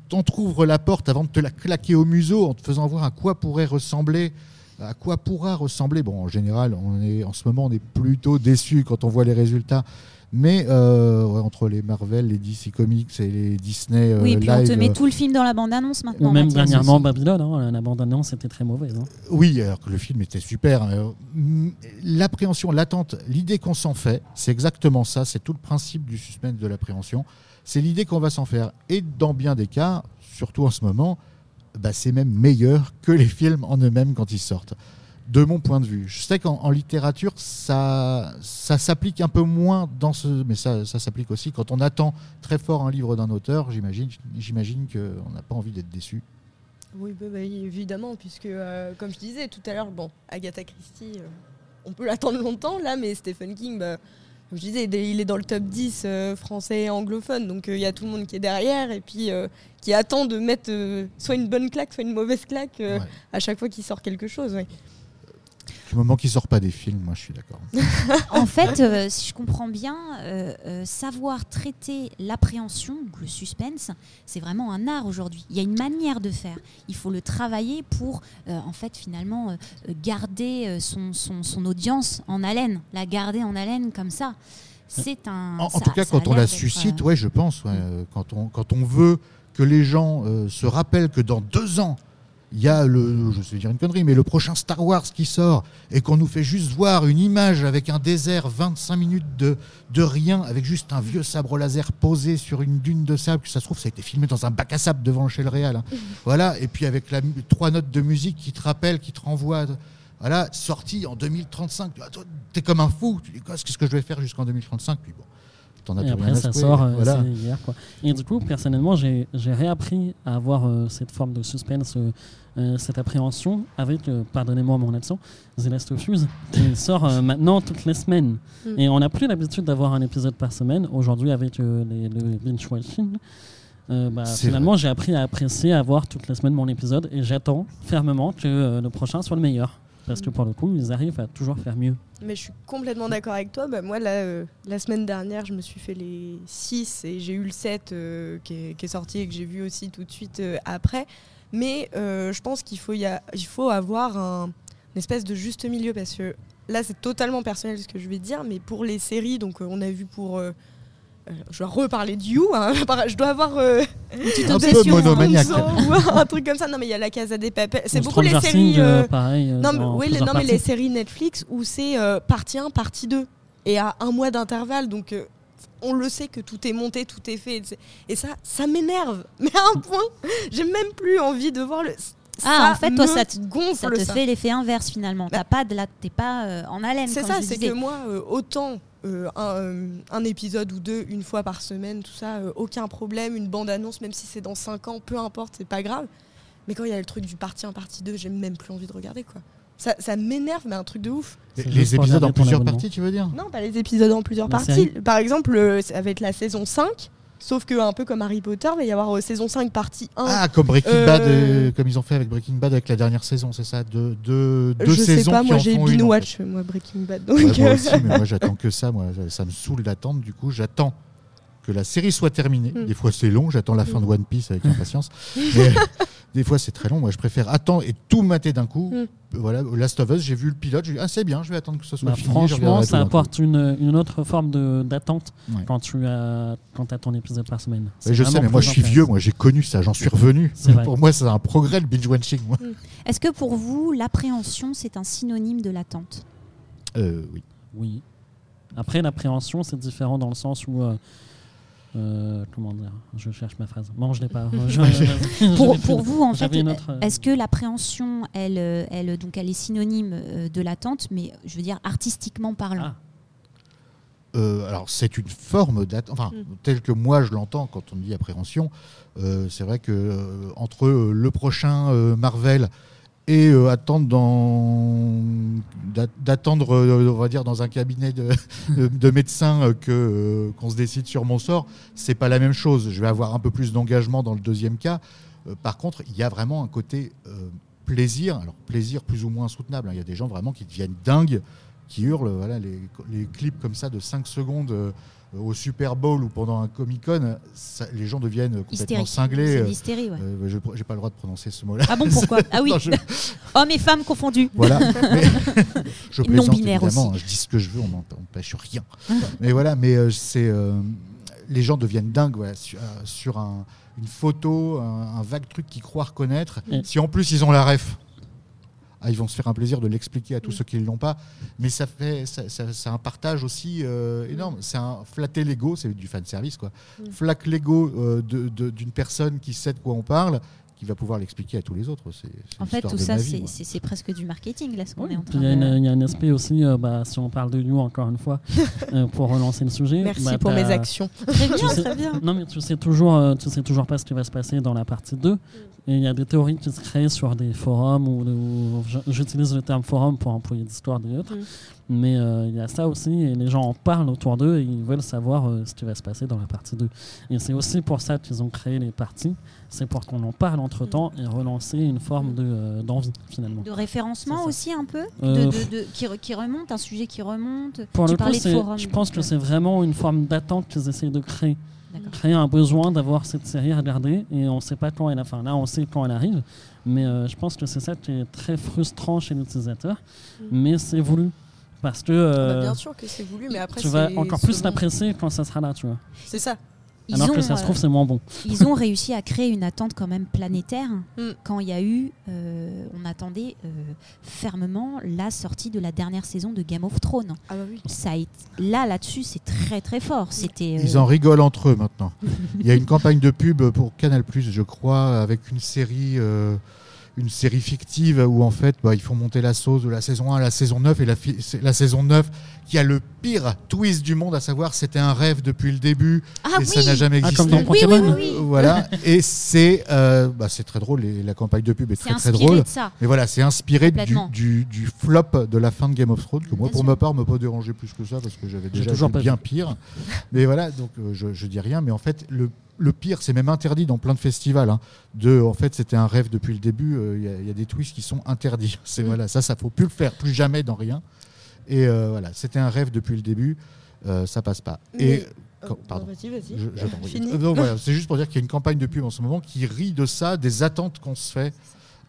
t'entrouvre la porte avant de te la claquer au museau en te faisant voir à quoi pourrait ressembler. À quoi pourra ressembler Bon, en général, on est, en ce moment, on est plutôt déçu quand on voit les résultats. Mais euh, ouais, entre les Marvel, les DC Comics et les Disney euh, Oui, et puis on te met euh, tout le film dans la bande-annonce maintenant. Ou même dernièrement aussi. Babylone, hein, la bande-annonce était très mauvaise. hein. Oui, alors que le film était super. Euh, mm, L'appréhension, l'attente, l'idée qu'on s'en fait, c'est exactement ça. C'est tout le principe du suspense de l'appréhension. C'est l'idée qu'on va s'en faire. Et dans bien des cas, surtout en ce moment, bah, c'est même meilleur que les films en eux-mêmes quand ils sortent. De mon point de vue. Je sais qu'en en littérature, ça, ça s'applique un peu moins dans ce. Mais ça, ça s'applique aussi quand on attend très fort un livre d'un auteur. J'imagine, j'imagine qu'on n'a pas envie d'être déçu. Oui, bah, bah, évidemment, puisque euh, comme je disais tout à l'heure, bon, Agatha Christie, euh, on peut l'attendre longtemps là, mais Stephen King, je disais, il est- dans le top 10 euh, français et anglophone, donc euh, il y a tout le monde qui est derrière et puis euh, qui attend de mettre soit une bonne claque, soit une mauvaise claque Ouais. à chaque fois qu'il sort quelque chose. ouais. Du moment qu'il sort pas des films, moi je suis d'accord. En fait, euh, si je comprends bien, euh, euh, savoir traiter l'appréhension, le suspense, c'est vraiment un art aujourd'hui. Il y a une manière de faire. Il faut le travailler pour, euh, en fait, finalement, garder son, son, son audience en haleine, la garder en haleine comme ça. C'est un. En, en ça- tout cas, quand on la suscite, euh, ouais, je pense, ouais, euh, quand, on, quand on veut que les gens euh, se rappellent que dans deux ans, il y a le, je sais dire une connerie, mais le prochain Star Wars qui sort et qu'on nous fait juste voir une image avec un désert, 25 minutes de, de rien, avec juste un vieux sabre laser posé sur une dune de sable, que ça se trouve, ça a été filmé dans un bac à sable devant chez le Réal. hein. Voilà, et puis avec la, trois notes de musique qui te rappellent, qui te renvoient. Voilà, sorti en 2035. Tu vois, toi, T'es comme un fou. Tu dis, qu'est-ce que je vais faire jusqu'en 2035 Puis bon, t'en as Et après, ça secouer. sort euh, Voilà. c'est hier. Quoi. Et du coup, personnellement, j'ai j'ai réappris à avoir euh, cette forme de suspense, euh, euh, cette appréhension avec, euh, pardonnez-moi mon accent, The Last of Us, qui sort euh, maintenant toutes les semaines. Mm. Et on n'a plus l'habitude d'avoir un épisode par semaine. Aujourd'hui, avec euh, les- le binge watching, euh, bah, finalement, j'ai appris à apprécier à voir toutes les semaines mon épisode et j'attends fermement que euh, le prochain soit le meilleur. Parce que pour le coup, ils arrivent à toujours faire mieux. Mais je suis complètement d'accord avec toi. Bah, moi, là, euh, la semaine dernière, je me suis fait les 6 et j'ai eu le 7 euh, qui, est, qui est sorti et que j'ai vu aussi tout de suite euh, après. Mais euh, je pense qu'il faut, y a- il faut avoir un, une espèce de juste milieu parce que là, c'est totalement personnel ce que je vais dire. Mais pour les séries, donc euh, on a vu pour. euh, je dois reparler de You. hein. je dois avoir euh, Un obsession peu monomaniaque. 12 ans ou un truc comme ça. Non, mais il y a la Casa des Papels. C'est Ou beaucoup les séries. Pareil. non, mais, oui, les, plusieurs non, mais les parties. séries Netflix où c'est euh, partie 1, partie 2 et à un mois d'intervalle. Donc, euh, on le sait que tout est monté, tout est fait. et- ça, ça m'énerve. Mais à un point, j'ai même plus envie de voir le. Ah, ça en fait, toi, ça te, gonfle ça te ça. fait l'effet inverse finalement. T'as pas de la, t'es pas euh, en haleine. C'est ça, c'est que moi, euh, autant euh, un, un épisode ou deux, une fois par semaine, tout ça, aucun problème, une bande-annonce, même si c'est dans 5 ans, peu importe, c'est pas grave. Mais quand il y a le truc du partie 1, partie 2, j'ai même plus envie de regarder quoi. Ça, ça m'énerve, mais un truc de ouf. Les- épisodes en plusieurs parties, tu veux dire Non, pas les épisodes en plusieurs La parties. Par exemple, euh, ça va être la saison 5, sauf que un peu comme Harry Potter, il va y avoir euh, saison 5, partie 1. Ah, comme Breaking Euh, Bad, euh, comme ils ont fait avec Breaking Bad avec la dernière saison, c'est ça Deux, deux, deux je sais saisons pas, qui moi en j'ai binge en watch, fait. moi Breaking Bad. Donc, Ouais, moi aussi, mais moi j'attends que ça, moi ça, ça me saoule d'attendre. Du coup, j'attends que la série soit terminée. Mm. Des fois c'est long, j'attends la fin Mm. de One Piece avec impatience. mais des fois c'est très long. Moi je préfère attendre et tout mater d'un coup. Mm. Voilà, Last of Us, j'ai vu le pilote, j'ai dit ah c'est bien, je vais attendre que ce soit Bah, fini. franchement, ça apporte une, une autre forme d'attente Ouais. quand tu as, quand as ton épisode par semaine. Je sais, mais moi je suis vieux, moi j'ai connu ça, j'en suis revenu. Pour moi c'est un progrès le binge watching. Moi. Est-ce que pour vous, l'appréhension, c'est un synonyme de l'attente? Euh, oui. Oui. Après, l'appréhension, c'est différent dans le sens où. euh, euh, comment dire Je cherche ma phrase. Non, je l'ai pas. Je- je pour, vous, en fait, autre, euh, est-ce que l'appréhension, elle, euh, elle, donc, elle est synonyme de l'attente, mais je veux dire artistiquement parlant? Ah. Euh, alors c'est une forme d'attente, enfin Mm. telle que moi je l'entends quand on dit appréhension. euh, c'est vrai que euh, entre le prochain euh, Marvel et euh, attendre dans d'a- d'attendre euh, on va dire dans un cabinet de, de, de médecin euh, que qu'on se décide sur mon sort, c'est pas la même chose. Je vais avoir un peu plus d'engagement dans le deuxième cas. Par contre, il y a vraiment un côté plaisir, alors plaisir plus ou moins soutenable. hein. Il y a des gens vraiment qui deviennent dingues qui hurlent. Voilà, les, les clips comme ça de 5 secondes au Super Bowl ou pendant un Comic Con, ça- les gens deviennent complètement Hystérique. cinglés. C'est euh, ouais. euh, je n'ai pas le droit de prononcer ce mot-là. Ah bon, pourquoi Ah oui, Non, je- hommes et femmes confondus. voilà. Mais je non-binaire évidemment. aussi. Je dis ce que je veux, on n'empêche rien. mais voilà, mais euh, c'est euh, les gens deviennent dingues sur, euh, sur un- une photo, un, un vague truc qu'ils croient reconnaître. Mm. Si en plus ils ont la ref. Ah, ils vont se faire un plaisir de l'expliquer à tous ceux qui ne l'ont pas. Mais ça fait, ça- un partage aussi euh, énorme. C'est un flatter l'ego, c'est du fan service quoi. Flatte l'ego euh, d'une personne qui sait de quoi on parle, qui va pouvoir l'expliquer à tous les autres. C'est, c'est En fait, l'histoire tout de ça, c'est- moi. c'est c'est presque du marketing, là, ce qu'on Oui, est en train il y, a de... il y a un aspect aussi, euh, bah, si on parle de You encore une fois, euh, pour relancer le sujet. Merci bah, pour mes actions. Très bien, sais- très bien. Non, mais tu sais toujours, euh, tu sais toujours pas ce qui va se passer dans la partie 2. Et il y a des théories qui se créent sur des forums, ou, j'utilise le terme forum pour employer d'histoire des autres. Mm. Mais euh, il y a ça aussi, et les gens en parlent autour d'eux, et ils veulent savoir euh, ce qui va se passer dans la partie 2. Et c'est aussi pour ça qu'ils ont créé les parties, c'est pour qu'on en parle entre temps et relancer une forme de, euh, d'envie finalement. De référencement aussi, un peu de, de- qui, re- qui remonte, un sujet qui remonte Pour Tu le coup, c'est- forum. je pense que c'est vraiment une forme d'attente qu'ils essaient de créer. D'accord. Créer un besoin d'avoir cette série à regarder et on ne sait pas quand elle enfin là on sait quand elle arrive mais euh, je pense que c'est ça qui est très frustrant chez l'utilisateur Mm. mais c'est voulu parce que Bah, euh, bien sûr que c'est voulu, mais après tu vas encore plus l'apprécier quand ça sera là tu vois C'est ça. Ils alors ont, que ça se euh, trouve c'est moins bon ils ont réussi à créer une attente quand même planétaire Mm. quand il y a eu, euh, on attendait euh, fermement la sortie de la dernière saison de Game of Thrones. Ah bah oui. Ça a été, là, là-dessus, c'est très très fort. C'était. euh, Ils en rigolent entre eux maintenant. Il y a une campagne de pub pour Canal+, je crois, avec une série, euh, une série fictive où en fait, bah, ils font monter la sauce de la saison 1 à la saison 9 et la, saison 9 qui a le pire twist du monde, à savoir c'était un rêve depuis le début Ah et oui ça n'a jamais Ah, existé. comme dans Oui, oui, Pokémon oui, oui. Euh, Voilà, et c'est euh, bah, c'est très drôle, et la campagne de pub est très drôle. Mais voilà, c'est inspiré du, Complètement. du, du flop de la fin de Game of Thrones, que moi, Bien pour sûr. ma part, me pas dérangé plus que ça, parce que j'avais déjà toujours bien pire. mais voilà, donc euh, je, je dis rien, mais en fait, le, le pire, c'est même interdit dans plein de festivals. hein, de, en fait, c'était un rêve depuis le début, euh, il y a- il y, a des twists qui sont interdits. C'est Mm. voilà, ça, ça faut plus le faire, plus jamais dans rien. Et euh, voilà, c'était un rêve depuis le début, euh, ça passe pas. Mais- Et Quand- pardon. je, je voilà, c'est juste pour dire qu'il y a une campagne de pub en ce moment qui rit de ça, des attentes qu'on se fait.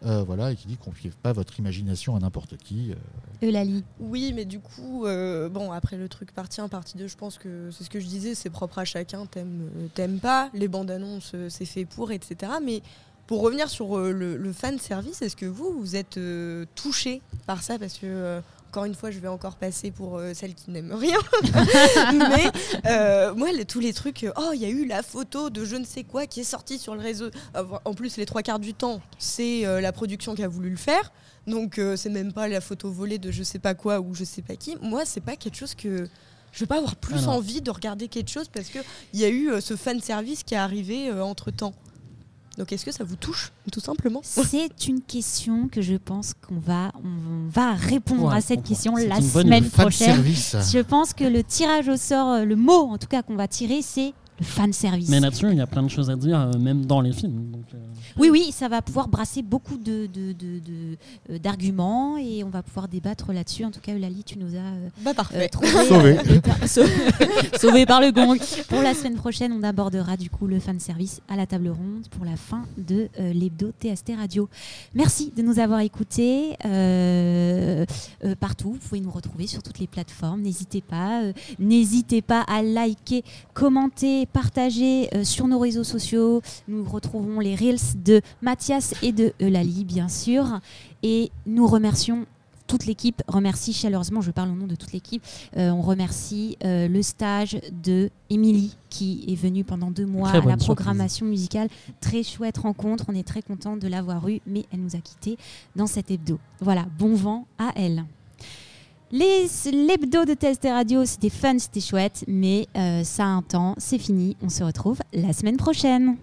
Euh, voilà, et qui dit confiez pas votre imagination à n'importe qui. euh. Eulalie. Oui, mais du coup, euh, bon, après le truc partie 1, partie 2, je pense que c'est ce que je disais, c'est propre à chacun, t'aimes, euh, t'aimes pas, les bandes annonces, c'est fait pour, etc. Mais pour revenir sur euh, le, le fan service, est-ce que vous, vous êtes euh, touché par ça? Parce que, euh, encore une fois, je vais encore passer pour euh, celle qui n'aime rien. Mais euh, moi, tous les trucs, euh, oh, il y a eu la photo de je ne sais quoi qui est sortie sur le réseau. En plus, les trois quarts du temps, c'est euh, la production qui a voulu le faire. Donc, c'est même pas la photo volée de je sais pas quoi ou je sais pas qui. Moi, c'est pas quelque chose que. Je vais pas avoir plus Alors. envie de regarder quelque chose parce qu'il y a eu euh, ce fan service qui est arrivé entre temps. Donc, est-ce que ça vous touche, tout simplement? C'est une question que je pense qu'on va, on va répondre Ouais, à cette on- question la semaine prochaine. service. Je pense que le tirage au sort, le mot en tout cas qu'on va tirer, c'est le fan service. Mais là-dessus, il y a plein de choses à dire, euh, même dans les films. Donc, euh, Oui, oui, ça va pouvoir brasser beaucoup de, de- de- de, euh, d'arguments et on va pouvoir débattre là-dessus. En tout cas, Eulalie, tu nous as euh, Bah, euh, parfait. trouvé, Sauvé. euh, sauvé. sauvé par le gong. Pour la semaine prochaine, on abordera du coup le fan service à la table ronde pour la fin de euh, l'hebdo TST Radio. Merci de nous avoir écoutés euh, euh, partout. Vous pouvez nous retrouver sur toutes les plateformes. N'hésitez pas, euh, n'hésitez pas à liker, commenter, partager euh, sur nos réseaux sociaux. Nous retrouvons les reels de Mathias et de Eulalie, bien sûr. Et nous remercions toute l'équipe, remercie chaleureusement, je parle au nom de toute l'équipe, euh, on remercie euh, le stage de Émilie qui est venue pendant deux mois Très à la surprise. programmation musicale. Très chouette rencontre, on est très content de l'avoir eue, mais elle nous a quittés dans cet hebdo. Voilà, bon vent à elle. Les- L'hebdo de Test Radio, c'était fun, c'était chouette, mais euh, ça a un temps, c'est fini. On se retrouve la semaine prochaine.